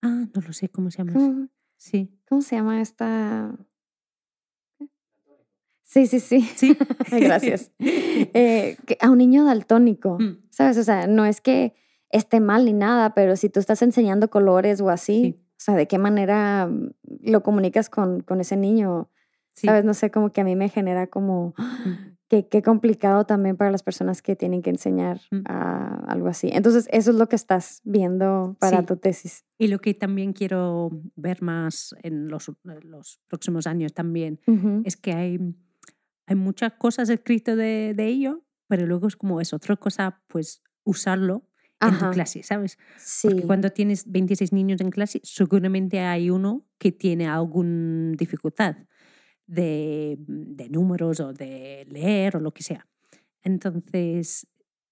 Ah, no lo sé cómo se llama. Sí. ¿Cómo se llama esta? Sí, sí, sí. Sí. *laughs* *laughs* Gracias. Eh, a un niño daltónico, mm. ¿sabes? O sea, no es que esté mal ni nada, pero si tú estás enseñando colores o así, o sea, ¿de qué manera mm, lo comunicas con, con ese niño? ¿Sabes? No sé, como que a mí me genera como mm. *gasps* que qué complicado también para las personas que tienen que enseñar a algo así. Entonces, eso es lo que estás viendo para tu tesis. Y lo que también quiero ver más en los, los próximos años también es que hay hay muchas cosas escritas de, de ello, pero luego es como es otra cosa, pues usarlo en tu clase, ¿sabes? Sí. Porque cuando tienes 26 niños en clase, seguramente hay uno que tiene alguna dificultad de, de números o de leer o lo que sea. Entonces,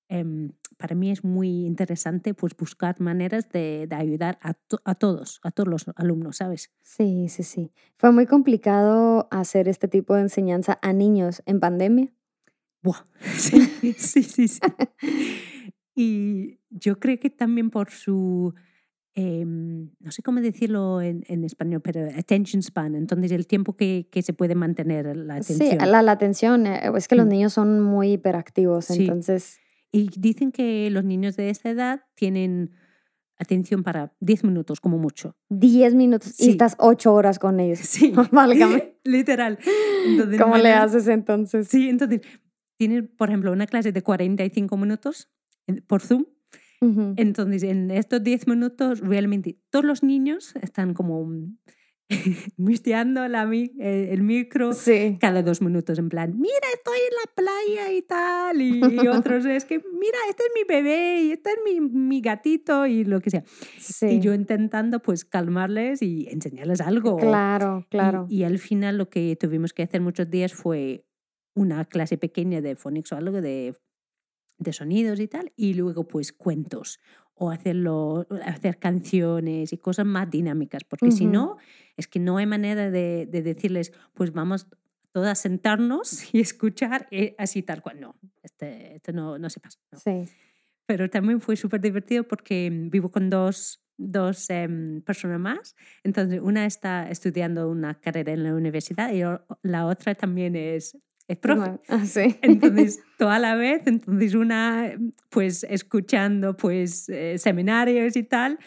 Em, para mí es muy interesante pues, buscar maneras de, de ayudar a, a, todos, a todos los alumnos, ¿sabes? Sí, sí, sí. ¿Fue muy complicado hacer este tipo de enseñanza a niños en pandemia? Buah. *laughs* Sí, sí, sí. sí. y yo creo que también por su... Eh, no sé cómo decirlo en, en, español, pero attention span, entonces el tiempo que, que, se puede mantener la atención. Sí, la, la atención, eh, es que los mm. niños son muy hiperactivos, sí. entonces y dicen que los niños de esa edad tienen atención para 10 minutos como mucho. 10 minutos y estás 8 horas con ellos. *laughs* Sí, *laughs* válgame. *laughs* Literal. ¿Cómo le haces entonces? Sí, entonces tienes, por ejemplo, una clase de 45 minutos por Zoom. Entonces, en estos 10 minutos, realmente todos los niños están como *laughs* misteando la, eh, el micro cada dos minutos, en plan, mira, estoy en la playa y tal, y, *laughs* otros es que, mira, este es mi bebé y este es mi, mi gatito y lo que sea. Y yo intentando pues calmarles y enseñarles algo. Claro, claro. Y, al final lo que tuvimos que hacer muchos días fue una clase pequeña de phonics o algo de de sonidos y tal, y luego pues cuentos o hacerlo, hacer canciones y cosas más dinámicas, porque si no, es que no hay manera de, decirles, pues vamos todas a sentarnos y escuchar eh, así tal cual. No, este, este no, no se pasa. Sí. Pero también fue súper divertido porque vivo con dos, dos em, personas más. Entonces, una está estudiando una carrera en la universidad y la otra también es es profe. Ah, sí. Entonces, toda la vez, entonces una, pues escuchando pues eh, seminarios y tal,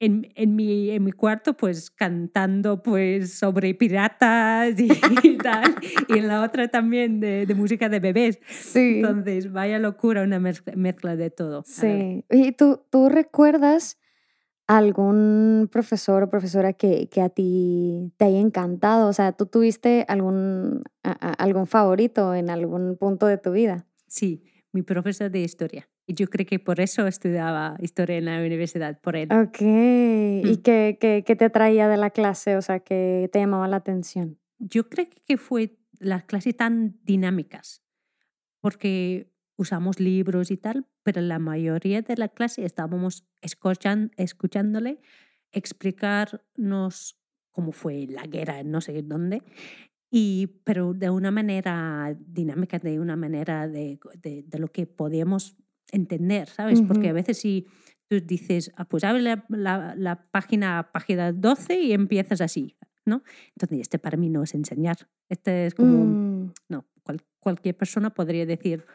en, en, mi, en mi cuarto pues cantando pues sobre piratas y, *laughs* tal, y en la otra también de, de, música de bebés. Sí. Entonces, vaya locura, una mezcla de todo. Sí. ¿Y tú, tú recuerdas algún profesor o profesora que, que, a ti te haya encantado? O sea, ¿tú tuviste algún, algún favorito en algún punto de tu vida? Sí, mi profesor de historia. Y yo creo que por eso estudiaba historia en la universidad, por él. Ok. ¿Y mm. qué, qué, qué te traía de la clase? O sea, ¿qué te llamaba la atención? Yo creo que fue las clases tan dinámicas, porque usamos libros y tal, pero la mayoría de la clase estábamos escuchan, escuchándole explicarnos cómo fue la guerra en no sé dónde, y, pero de una manera dinámica, de una manera de, de, lo que podíamos entender, ¿sabes? Porque a veces si tú dices, ah, pues abre la, la, página, página 12 y empiezas así, ¿no? Entonces, este para mí no es enseñar, este es como, mm. no, cualquier persona podría decir,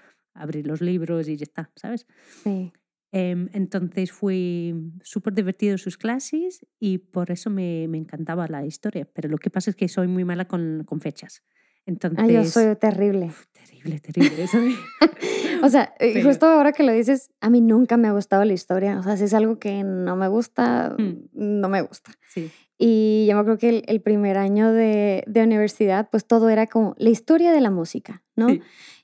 abrir los libros y ya está, ¿sabes? Sí. Em, entonces fue súper divertido sus clases y por eso me, me, encantaba la historia. Pero lo que pasa es que soy muy mala con, con fechas. Entonces, ah, yo soy terrible. terrible, terrible. Eso *laughs* o sea, eh, justo ahora que lo dices, a mí nunca me ha gustado la historia. O sea, si es algo que no me gusta, mm. no me gusta. Sí. Y yo me acuerdo que el, primer año de, de, universidad, pues todo era como la historia de la música, ¿no?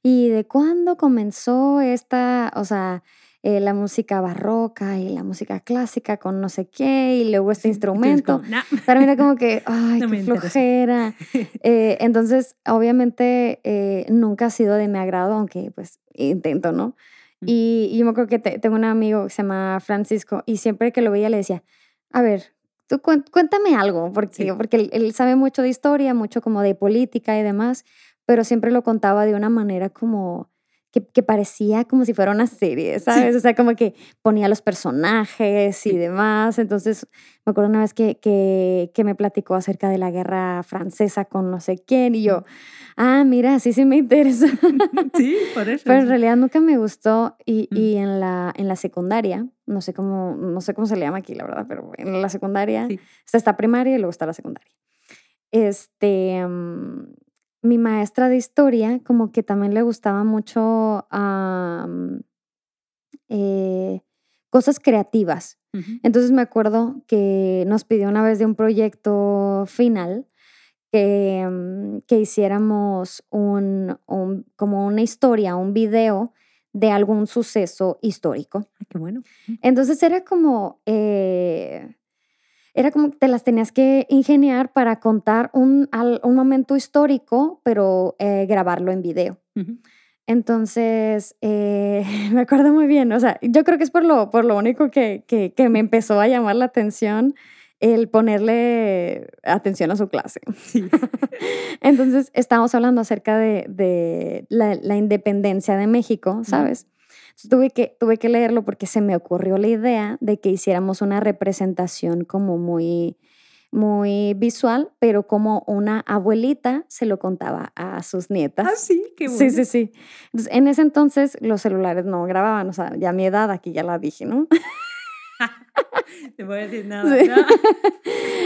Y de cuándo comenzó esta, o sea, eh, la música barroca y la música clásica con no sé qué, y luego este instrumento. Para mí era como que, *laughs* ay, qué flojera. *laughs* Eh, entonces, obviamente, eh, nunca ha sido de mi agrado, aunque pues intento, ¿no? Mm. Y, yo me acuerdo que tengo un amigo que se llama Francisco, y siempre que lo veía le decía, a ver, Tú cuéntame algo, porque, porque él, sabe mucho de historia, mucho como de política y demás, pero siempre lo contaba de una manera como que, que parecía como si fuera una serie, ¿sabes? O sea, como que ponía los personajes y demás. Entonces, me acuerdo una vez que, que, que, me platicó acerca de la guerra francesa con no sé quién y yo, ah, mira, sí, sí me interesa. *laughs* Sí, por eso. Pero en realidad nunca me gustó y, y en, la, en la secundaria no sé cómo, no sé cómo se le llama aquí, la verdad, pero en la secundaria está esta primaria y luego está la secundaria. Este, mm, mi maestra de historia como que también le gustaba mucho eh, cosas creativas. Entonces me acuerdo que nos pidió una vez de un proyecto final que, mm, que hiciéramos un, un, como una historia, un video de algún suceso histórico. Ay, qué bueno. Entonces era como, eh, era como que te las tenías que ingeniar para contar un, un momento histórico, pero eh, grabarlo en video. Entonces, eh, *laughs* me acuerdo muy bien, o sea, yo creo que es por lo, por lo único que, que, que me empezó a llamar la atención el ponerle atención a su clase. *laughs* *laughs* Entonces, estábamos hablando acerca de, la, independencia de México, ¿sabes? Tuve, que, tuve que leerlo porque se me ocurrió la idea de que hiciéramos una representación como muy, muy visual, pero como una abuelita se lo contaba a sus nietas. Ah, sí, qué bueno. Sí, sí, sí. Entonces, en ese entonces los celulares no grababan, o sea, ya a mi edad aquí ya la dije, ¿no? Te voy a decir nada. *laughs*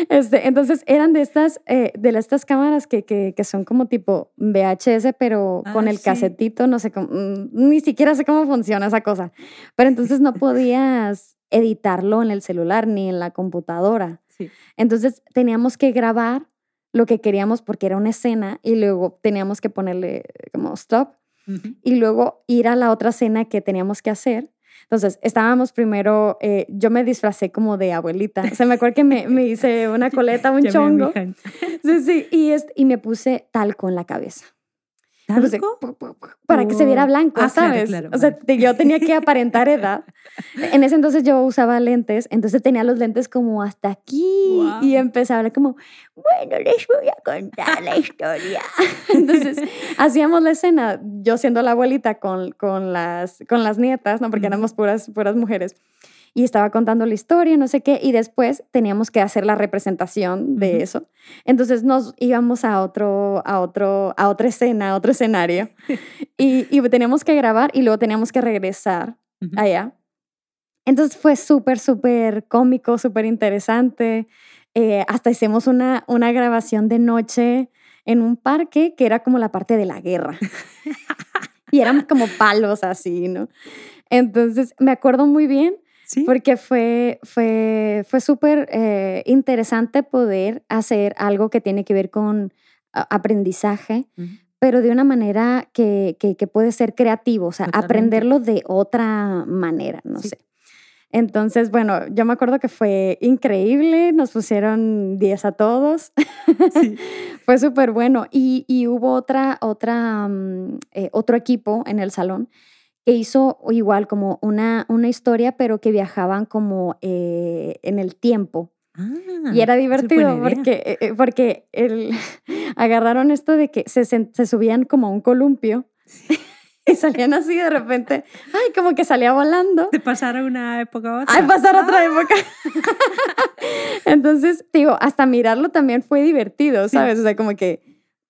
Este, entonces eran de estas, eh, de estas cámaras que, que, que, son como tipo VHS, pero con ah, el casetito, no sé cómo, mm, ni siquiera sé cómo funciona esa cosa. Pero entonces no podías editarlo en el celular ni en la computadora. Sí. Entonces teníamos que grabar lo que queríamos porque era una escena y luego teníamos que ponerle como stop y luego ir a la otra escena que teníamos que hacer entonces, estábamos primero, eh, yo me disfracé como de abuelita. O sea, me acuerdo que me, me hice una *laughs* coleta, un chongo. Sí, sí, y, y me puse talco en la cabeza. Para que se viera blanco, ah, ¿sabes? o sea, yo tenía que aparentar *laughs* edad. En ese entonces yo usaba lentes, entonces tenía los lentes como hasta aquí y empezaba a hablar como, bueno, les voy a contar la historia. *laughs* Entonces hacíamos la escena, yo siendo la abuelita con, con, las, con las nietas, ¿no? Porque éramos puras, puras mujeres y estaba contando la historia, no sé qué, y después teníamos que hacer la representación de eso. Entonces nos íbamos a otro, a otro, a otra escena, a otro escenario, *laughs* y, y, teníamos que grabar y luego teníamos que regresar allá. Entonces fue súper, súper cómico, súper interesante. Eh, hasta hicimos una, una grabación de noche en un parque que era como la parte de la guerra. *laughs* y eran como palos así, ¿no? Entonces me acuerdo muy bien porque fue, fue, fue súper eh, interesante poder hacer algo que tiene que ver con aprendizaje, pero de una manera que, que, puede ser creativo, o sea, aprenderlo de otra manera, no sé. Entonces, bueno, yo me acuerdo que fue increíble, nos pusieron 10 a todos, *laughs* fue súper bueno. Y, y, hubo otra, otra, mm, eh, otro equipo en el salón que hizo igual como una, una historia, pero que viajaban como eh, en el tiempo. y ah, era divertido porque, eh, eh, porque el, *laughs* agarraron esto de que se, se subían como a un columpio. *laughs* *laughs* y salían así de repente, ay, como que salía volando. De pasar a una época a otra. Ay, pasar a otra ah. época. Entonces, digo, hasta mirarlo también fue divertido, ¿sabes? O sea, como que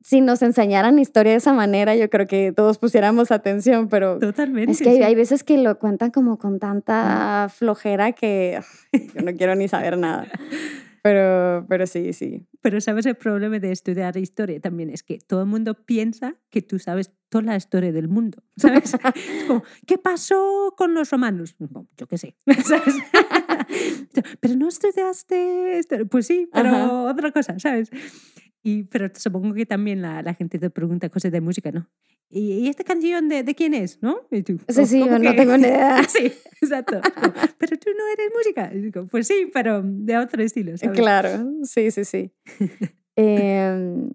si nos enseñaran historia de esa manera, yo creo que todos pusiéramos atención, pero Totalmente, es que hay veces que lo cuentan como con tanta flojera que *laughs* yo no quiero ni saber nada. Pero, pero sí, sí. Pero sabes el problema de estudiar historia también es que todo el mundo piensa que tú sabes toda la historia del mundo, *laughs* ¿sabes? es como, ¿qué pasó con los romanos? yo qué sé, *laughs* ¿sabes? pero no estudiaste, pues sí, pero otra cosa, ¿sabes? Y, pero supongo que también la, la, gente te pregunta cosas de música, ¿no? ¿Y, esta canción de, de, quién es? ¿No? Y tú, sí, sí, no tengo ni idea. *laughs* sí, exacto. *laughs* pero tú no eres música. digo, pues sí, pero de otro estilo, ¿sabes? Claro, sí, sí, sí. *laughs* eh,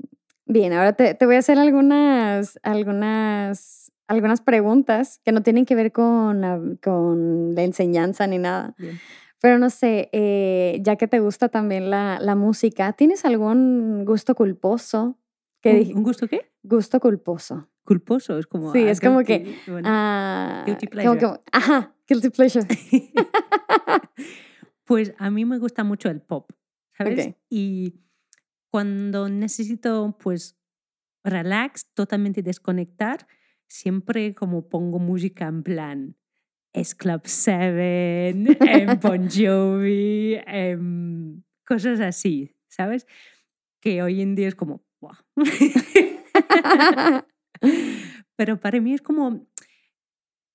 bien, ahora te, te, voy a hacer algunas, algunas, algunas preguntas que no tienen que ver con la, con la enseñanza ni nada. Bien. Pero no sé, eh, ya que te gusta también la, la, música, ¿tienes algún gusto culposo? Que ¿Un, gusto qué? Gusto culposo. Culposo, es como... Sí, es como que... Ah, guilty pleasure. ajá, guilty pleasure. *laughs* pues a mí me gusta mucho el pop, ¿sabes? Y cuando necesito, pues, relax, totalmente desconectar, siempre como pongo música en plan es Club 7, en *laughs* Bon Jovi, en cosas así, ¿sabes? Que hoy en día es como, *laughs* Pero para mí es como,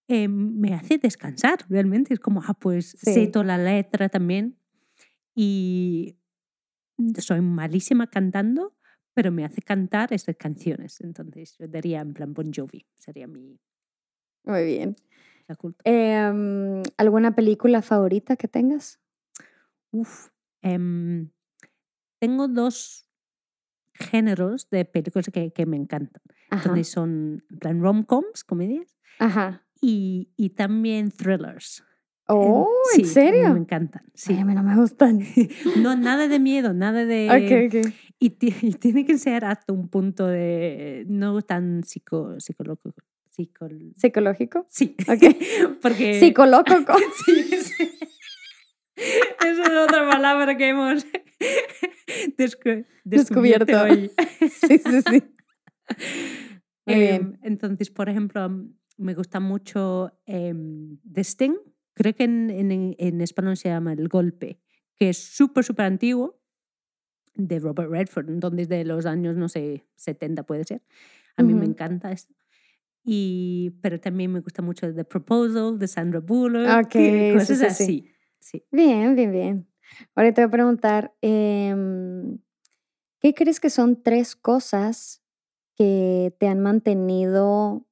eh, me hace descansar realmente, es como, ah, pues sé toda la letra también y soy malísima cantando, pero me hace cantar estas canciones, entonces yo diría en plan Bon Jovi, sería mi... Muy bien. Em, ¿Alguna película favorita que tengas? Uf, em, tengo dos géneros de películas que, que me encantan. Entonces son en plan rom-coms, comedias, Ajá. Y, y, también thrillers. Oh, ¿en serio? Me encantan. Sí. a mí no me gustan. *laughs* no, nada de miedo, nada de... Okay, okay. Y, y, tiene que ser hasta un punto de no tan psico, psicológico, ¿Psicológico? Sí. Ok. *laughs* Porque... Psicológico. *laughs* sí, sí. Esa es otra palabra que hemos *laughs* descubierto, hoy. sí, sí, sí. Eh, entonces, por ejemplo, me gusta mucho eh, The Sting, creo que en, en, en español se llama El Golpe, que es súper, súper antiguo, de Robert Redford, donde es de los años, no sé, 70 puede ser. A mí me encanta esto. Y, pero también me gusta mucho The Proposal de Sandra Bullock. Ok, cosas así. Sí. Bien, bien, bien. Ahora te voy a preguntar, em, ¿qué crees que son tres cosas que te han mantenido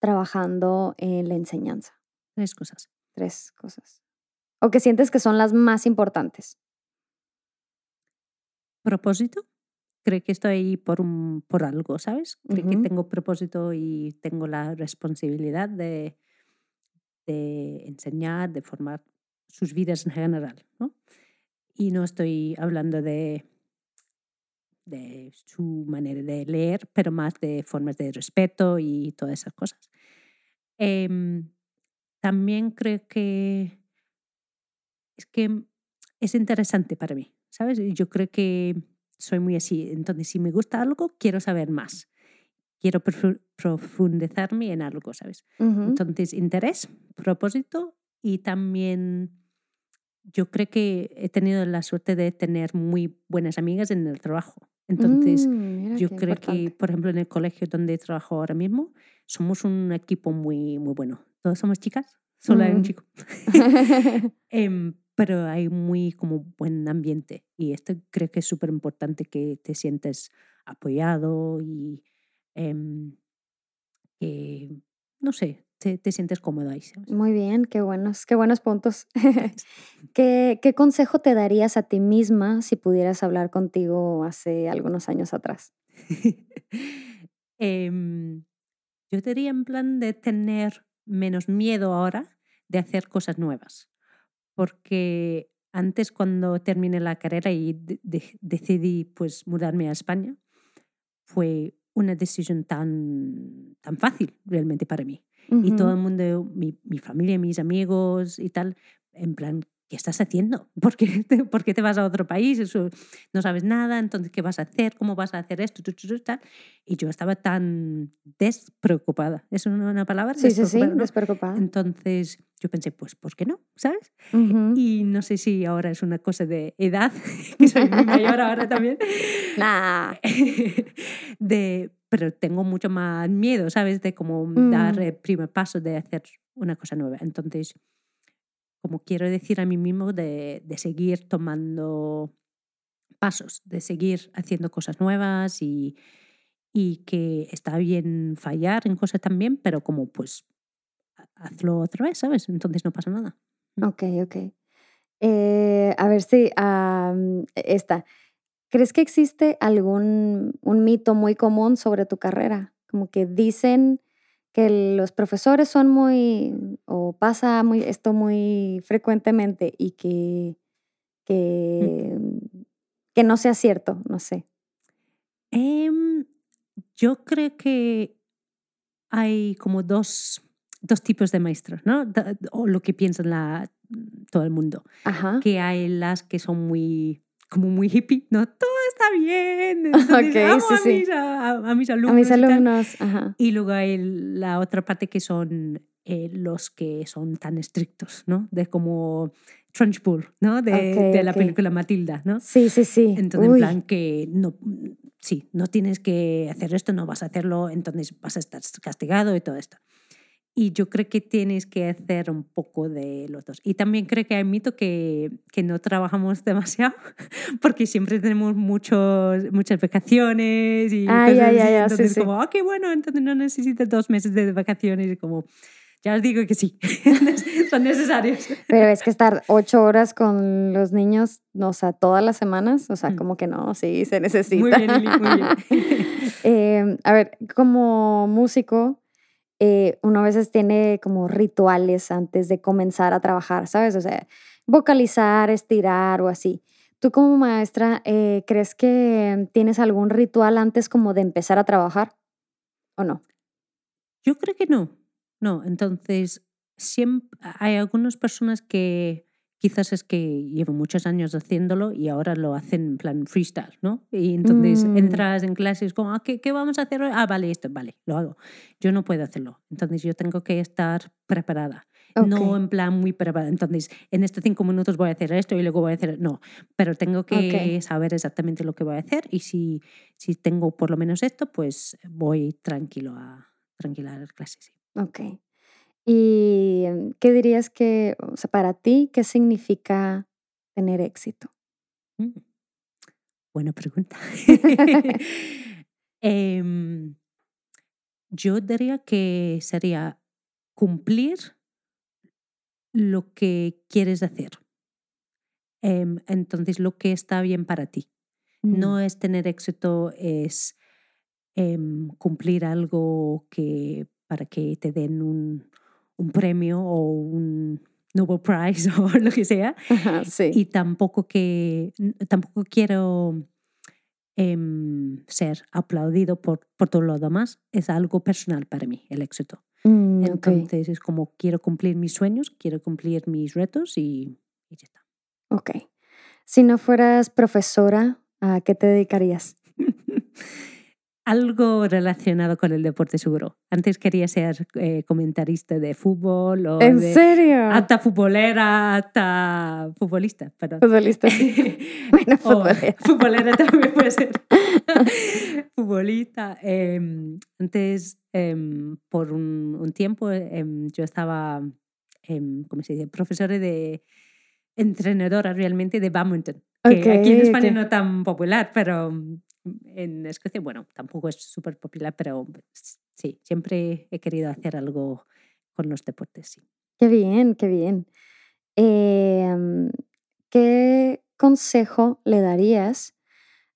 trabajando en la enseñanza? Tres cosas. Tres cosas. ¿O que sientes que son las más importantes? Propósito. Creo que estoy ahí por, un, por algo, ¿sabes? Creo que tengo propósito y tengo la responsabilidad de, de enseñar, de formar sus vidas en general. ¿no? Y no estoy hablando de, de su manera de leer, pero más de formas de respeto y todas esas cosas. Em, también creo que es que es interesante para mí, ¿sabes? Yo creo que soy muy así. Entonces, si me gusta algo, quiero saber más. Quiero profundizarme en algo, ¿sabes? Entonces, interés, propósito y también yo creo que he tenido la suerte de tener muy buenas amigas en el trabajo. Entonces, mm, yo creo que, por ejemplo, en el colegio donde trabajo ahora mismo, somos un equipo muy, muy bueno. Todos somos chicas, solo hay un mm. chico. *laughs* *laughs* Em, pero hay muy como buen ambiente y esto creo que es súper importante que te sientes apoyado y em, que, no sé, te, te, sientes cómodo ahí. Muy bien, qué buenos, qué buenos puntos. *laughs* ¿Qué, ¿Qué consejo te darías a ti misma si pudieras hablar contigo hace algunos años atrás? *laughs* Em, yo te diría en plan de tener menos miedo ahora de hacer cosas nuevas porque antes cuando terminé la carrera y decidí pues mudarme a España, fue una decisión tan, tan fácil realmente para mí. Y todo el mundo, mi, mi, familia, mis amigos y tal, en plan, ¿qué estás haciendo? *laughs* ¿Por qué, te, ¿Por qué te vas a otro país? Eso, no sabes nada, entonces, ¿qué vas a hacer? ¿Cómo vas a hacer esto? Y yo estaba tan despreocupada. ¿Es una palabra? Sí, sí, sí, despreocupada. Entonces yo pensé, pues, ¿por qué no? ¿Sabes? Y no sé si ahora es una cosa de edad, *laughs* que soy muy mayor ahora también. *laughs* Nah. de, pero tengo mucho más miedo, ¿sabes? De cómo dar mm. el primer paso de hacer una cosa nueva. Entonces, como quiero decir a mí mismo de, de seguir tomando pasos, de seguir haciendo cosas nuevas y, y que está bien fallar en cosas también, pero como pues hazlo otra vez, ¿sabes? Entonces no pasa nada. Mm. Ok, ok. Eh, a ver si esta. ¿Crees que existe algún un mito muy común sobre tu carrera? Como que dicen que los profesores son muy, o pasa muy, esto muy frecuentemente y que, que, que no sea cierto, no sé. Em, yo creo que hay como dos, dos tipos de maestros, ¿no? O lo que piensa la, todo el mundo. Ajá. Que hay las que son muy como muy hippie, ¿no? Todo está bien. *laughs* okay, amo sí, a, sí. Mis, a, mis, alumnos. A mis alumnos, y, Ajá. y luego hay la otra parte que son eh, los que son tan estrictos, ¿no? De como Trunchbull, ¿no? De, de la película Matilda, ¿no? Sí, sí, sí. Entonces, en plan que no, sí, no tienes que hacer esto, no vas a hacerlo, entonces vas a estar castigado y todo esto. Y yo creo que tienes que hacer un poco de los dos. Y también creo que hay mito que, que no trabajamos *laughs* demasiado, porque siempre tenemos muchos, muchas vacaciones y ah, cosas así. entonces, como, ah, qué bueno, entonces no necesitas dos meses de vacaciones. Y como, ya os digo que sí, *laughs* son necesarios. Pero es que estar ocho horas con los niños, o sea, todas las semanas, o sea, mm. como que no, sí, se necesita. Muy bien, muy bien. *laughs* eh, a ver, como músico, eh, uno a veces tiene como rituales antes de comenzar a trabajar, ¿sabes? O sea, vocalizar, estirar o así. ¿Tú como maestra eh, crees que tienes algún ritual antes como de empezar a trabajar o no? Yo creo que no. No, entonces siempre hay algunas personas que quizás es que llevo muchos años haciéndolo y ahora lo hacen en plan freestyle, ¿no? Y entonces mm. entras en clases como, ah, ¿qué, ¿qué, vamos a hacer hoy? Ah, vale, esto, vale, lo hago. Yo no puedo hacerlo. Entonces yo tengo que estar preparada. No en plan muy preparado. Entonces, en estos cinco minutos voy a hacer esto y luego voy a hacer. No, pero tengo que saber exactamente lo que voy a hacer y si, si tengo por lo menos esto, pues voy tranquilo a, tranquila a las clases. Ok. ¿Y em, qué dirías que, o sea, para ti, qué significa tener éxito? Mm, buena pregunta. *laughs* *laughs* Em, yo diría que sería cumplir lo que quieres hacer. Em, entonces, lo que está bien para ti. No mm. es tener éxito, es cumplir algo que para que te den un, un premio o un Nobel Prize *laughs* o lo que sea. Y tampoco que tampoco quiero em, ser aplaudido por, por todo lo demás. Es algo personal para mí, el éxito. Mm, Entonces es como quiero cumplir mis sueños, quiero cumplir mis retos y, y ya está. Ok. Si no fueras profesora, ¿a qué te dedicarías? *laughs* algo relacionado con el deporte seguro. Antes quería ser eh, comentarista de fútbol o ¿En serio? hasta futbolera, hasta futbolista, perdón. Futbolista, sí. *laughs* bueno, futbolera. futbolera también puede ser. *laughs* futbolista. Em, antes, em, por un, tiempo, em, yo estaba, ¿cómo se dice? Profesora de entrenadora realmente de badminton. Que aquí en España no tan popular, pero en Escocia, bueno, tampoco es súper popular, pero sí, siempre he querido hacer algo con los deportes, sí. Qué bien, qué bien. Em, ¿Qué consejo le darías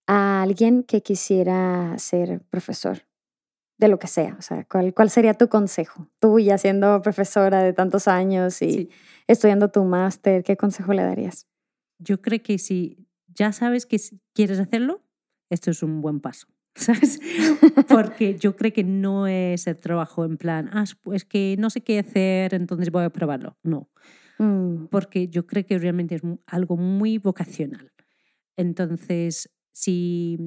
a alguien que quisiera ser profesor? De lo que sea, o sea, ¿cuál, cuál sería tu consejo? Tú ya siendo profesora de tantos años y estudiando tu máster, ¿qué consejo le darías? Yo creo que si ya sabes que quieres hacerlo, esto es un buen paso. *laughs* ¿Sabes? *laughs* Porque yo creo que no es el trabajo en plan, ah, pues que no sé qué hacer, entonces voy a probarlo. No. Mm. Porque yo creo que realmente es algo muy vocacional. Entonces, si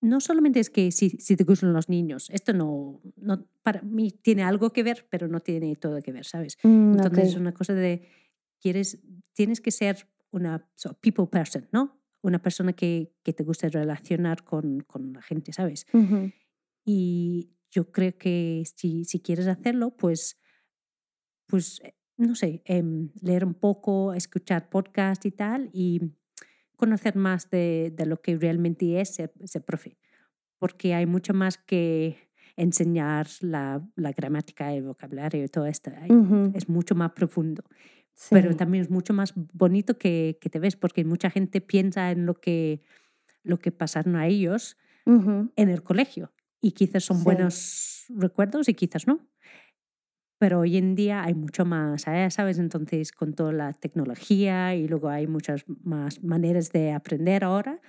no solamente es que si, si, te gustan los niños, esto no, no, para mí tiene algo que ver, pero no tiene todo que ver, ¿sabes? Mm, entonces es una cosa de, quieres, tienes que ser una people person, ¿no? Una persona que, que te guste relacionar con, con, la gente, ¿sabes? Y yo creo que si, si, quieres hacerlo, pues, pues eh, no sé, em, leer un poco, escuchar podcast y tal, y conocer más de, de lo que realmente es ese profe. Porque hay mucho más que enseñar la, la gramática, el vocabulario y todo esto. Es mucho más profundo pero también es mucho más bonito que, que, te ves, porque mucha gente piensa en lo que, lo que pasaron a ellos en el colegio y quizás son buenos recuerdos y quizás no. Pero hoy en día hay mucho más, ¿eh? ¿sabes? Entonces, con toda la tecnología y luego hay muchas más maneras de aprender ahora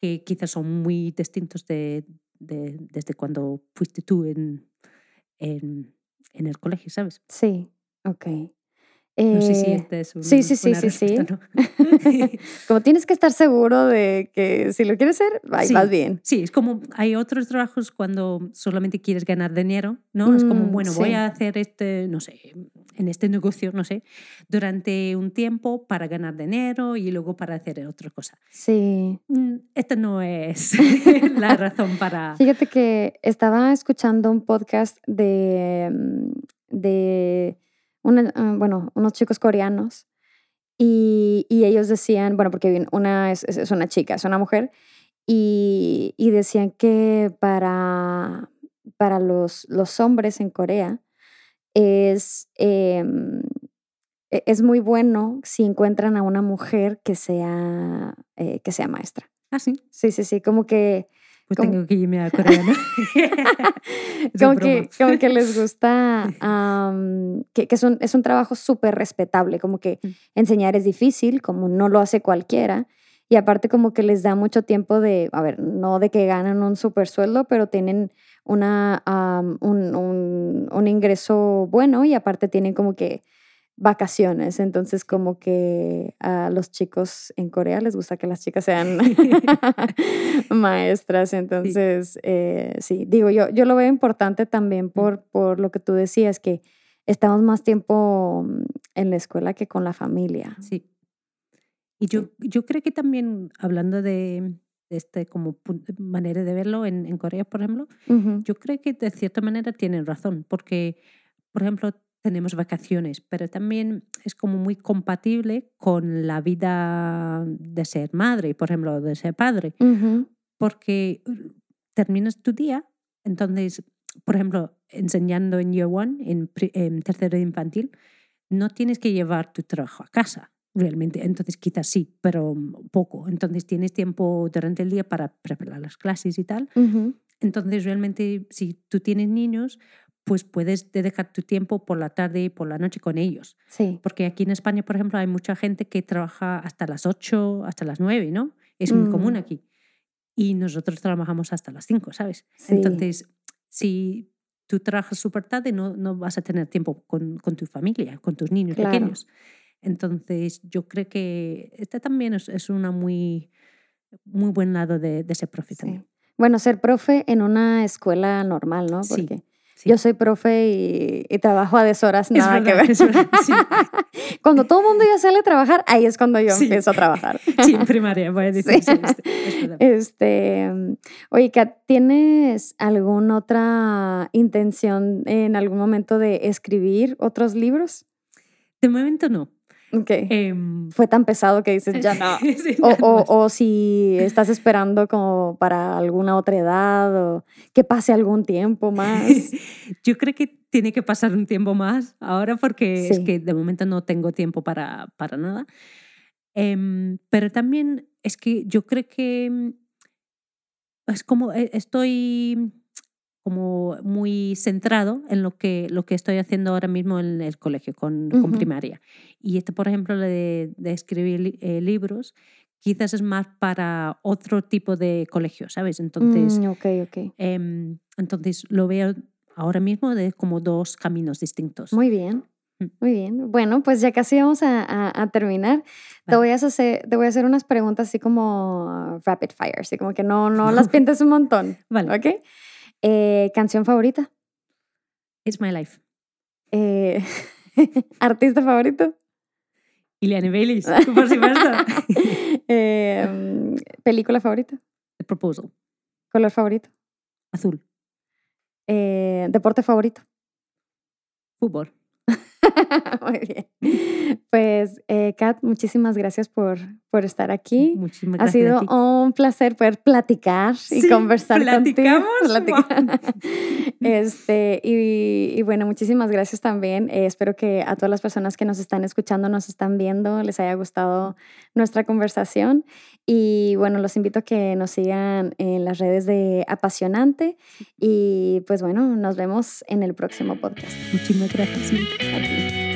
que quizás son muy distintos de, de, desde cuando fuiste tú en, en, en el colegio, ¿sabes? Sí, ok. No sé si este es un, sí, sí, sí, sí, sí. *laughs* como tienes que estar seguro de que si lo quieres hacer, vas bien. Sí, es como hay otros trabajos cuando solamente quieres ganar dinero, ¿no? es como, mm, bueno, voy a hacer este, no sé, en este negocio, no sé, durante un tiempo para ganar dinero y luego para hacer otra cosa. Sí. Mm, esta no es *laughs* la razón para... Fíjate que estaba escuchando un podcast de... Mm, de Ah, bueno, unos chicos coreanos y, y, ellos decían, bueno, porque una es, es, una chica, es una mujer, y, y decían que para, para los, los hombres en Corea es, em, e, es muy bueno si encuentran a una mujer que sea, eh, que sea maestra. Ah, sí. Sí, sí, sí, como que pues tengo que irme a Corea, *laughs* como, que, como que les gusta, *laughs* que, que es, un, es un trabajo súper respetable, como que mm. enseñar es difícil, como no lo hace cualquiera. Y aparte como que les da mucho tiempo de, a ver, no de que ganan un super sueldo, pero tienen una, un, un, un ingreso bueno y aparte tienen como que vacaciones. Entonces, como que a los chicos en Corea les gusta que las chicas sean *laughs* *laughs* maestras. Entonces, sí. Eh, sí. digo, yo, yo lo veo importante también por, por lo que tú decías, que estamos más tiempo mm, en la escuela que con la familia. Sí. Y yo, yo creo que también, hablando de, este como manera de verlo en, en Corea, por ejemplo, yo creo que de cierta manera tienen razón, porque, por ejemplo, tenemos vacaciones, pero también es como muy compatible con la vida de ser madre, por ejemplo, de ser padre, porque uh, terminas tu día, entonces, por ejemplo, enseñando en Year One, en, en tercero infantil, no tienes que llevar tu trabajo a casa realmente. Entonces quizás sí, pero poco. Entonces tienes tiempo durante el día para preparar las clases y tal. Entonces realmente si tú tienes niños, pues puedes dedicar tu tiempo por la tarde y por la noche con ellos. Sí. Porque aquí en España, por ejemplo, hay mucha gente que trabaja hasta las 8, hasta las 9, ¿no? Es muy común mm. aquí. Y nosotros trabajamos hasta las 5, ¿sabes? Entonces, si tú trabajas súper tarde, no, no vas a tener tiempo con, con tu familia, con tus niños pequeños. Entonces, yo creo que este también es, es una muy, muy buen lado de, de ser profe también. Bueno, ser profe en una escuela normal, ¿no? Porque yo soy profe y, trabajo a deshoras, nada que ver. *laughs* cuando todo el mundo ya sale a trabajar, ahí es cuando yo empiezo a trabajar. *laughs* Sí, en primaria, voy a *laughs* decir. este, oye, ¿tienes alguna otra intención en algún momento de escribir otros libros? De momento no. Em, Fue tan pesado que dices, ya *laughs* no. o, o, si estás esperando como para alguna otra edad o que pase algún tiempo más. *laughs* Yo creo que tiene que pasar un tiempo más ahora porque es que de momento no tengo tiempo para, para nada. Em, pero también es que yo creo que es como e, estoy como muy centrado en lo que, lo que estoy haciendo ahora mismo en el colegio con, con primaria. Y este, por ejemplo, de, de escribir eh, libros, quizás es más para otro tipo de colegio, ¿sabes? Entonces, mm, okay, okay. Em, entonces lo veo ahora mismo de como dos caminos distintos. Muy bien. Mm. Muy bien. Bueno, pues ya casi vamos a, a, terminar. Te, voy a hacer, te voy a hacer unas preguntas así como rapid fire, así como que no, no las *laughs* pintes un montón. Vale. ¿Ok? Eh, ¿Canción favorita? It's My Life. Eh, *laughs* ¿Artista favorito? Ileana Baylis, *laughs* por supuesto. eh, ¿Película favorita? The Proposal. ¿Color favorito? Azul. Eh, ¿Deporte favorito? Fútbol. *laughs* Muy bien. Pues, eh, Kat, muchísimas gracias por, por estar aquí. Muchísimas gracias. Ha sido un placer poder platicar y conversar platicamos. *laughs* contigo. *laughs* este, y, y, bueno, muchísimas gracias también. Eh, espero que a todas las personas que nos están escuchando, nos están viendo, les haya gustado nuestra conversación. Y bueno, los invito a que nos sigan en las redes de Apasionante. Y pues bueno, nos vemos en el próximo podcast. Muchísimas gracias.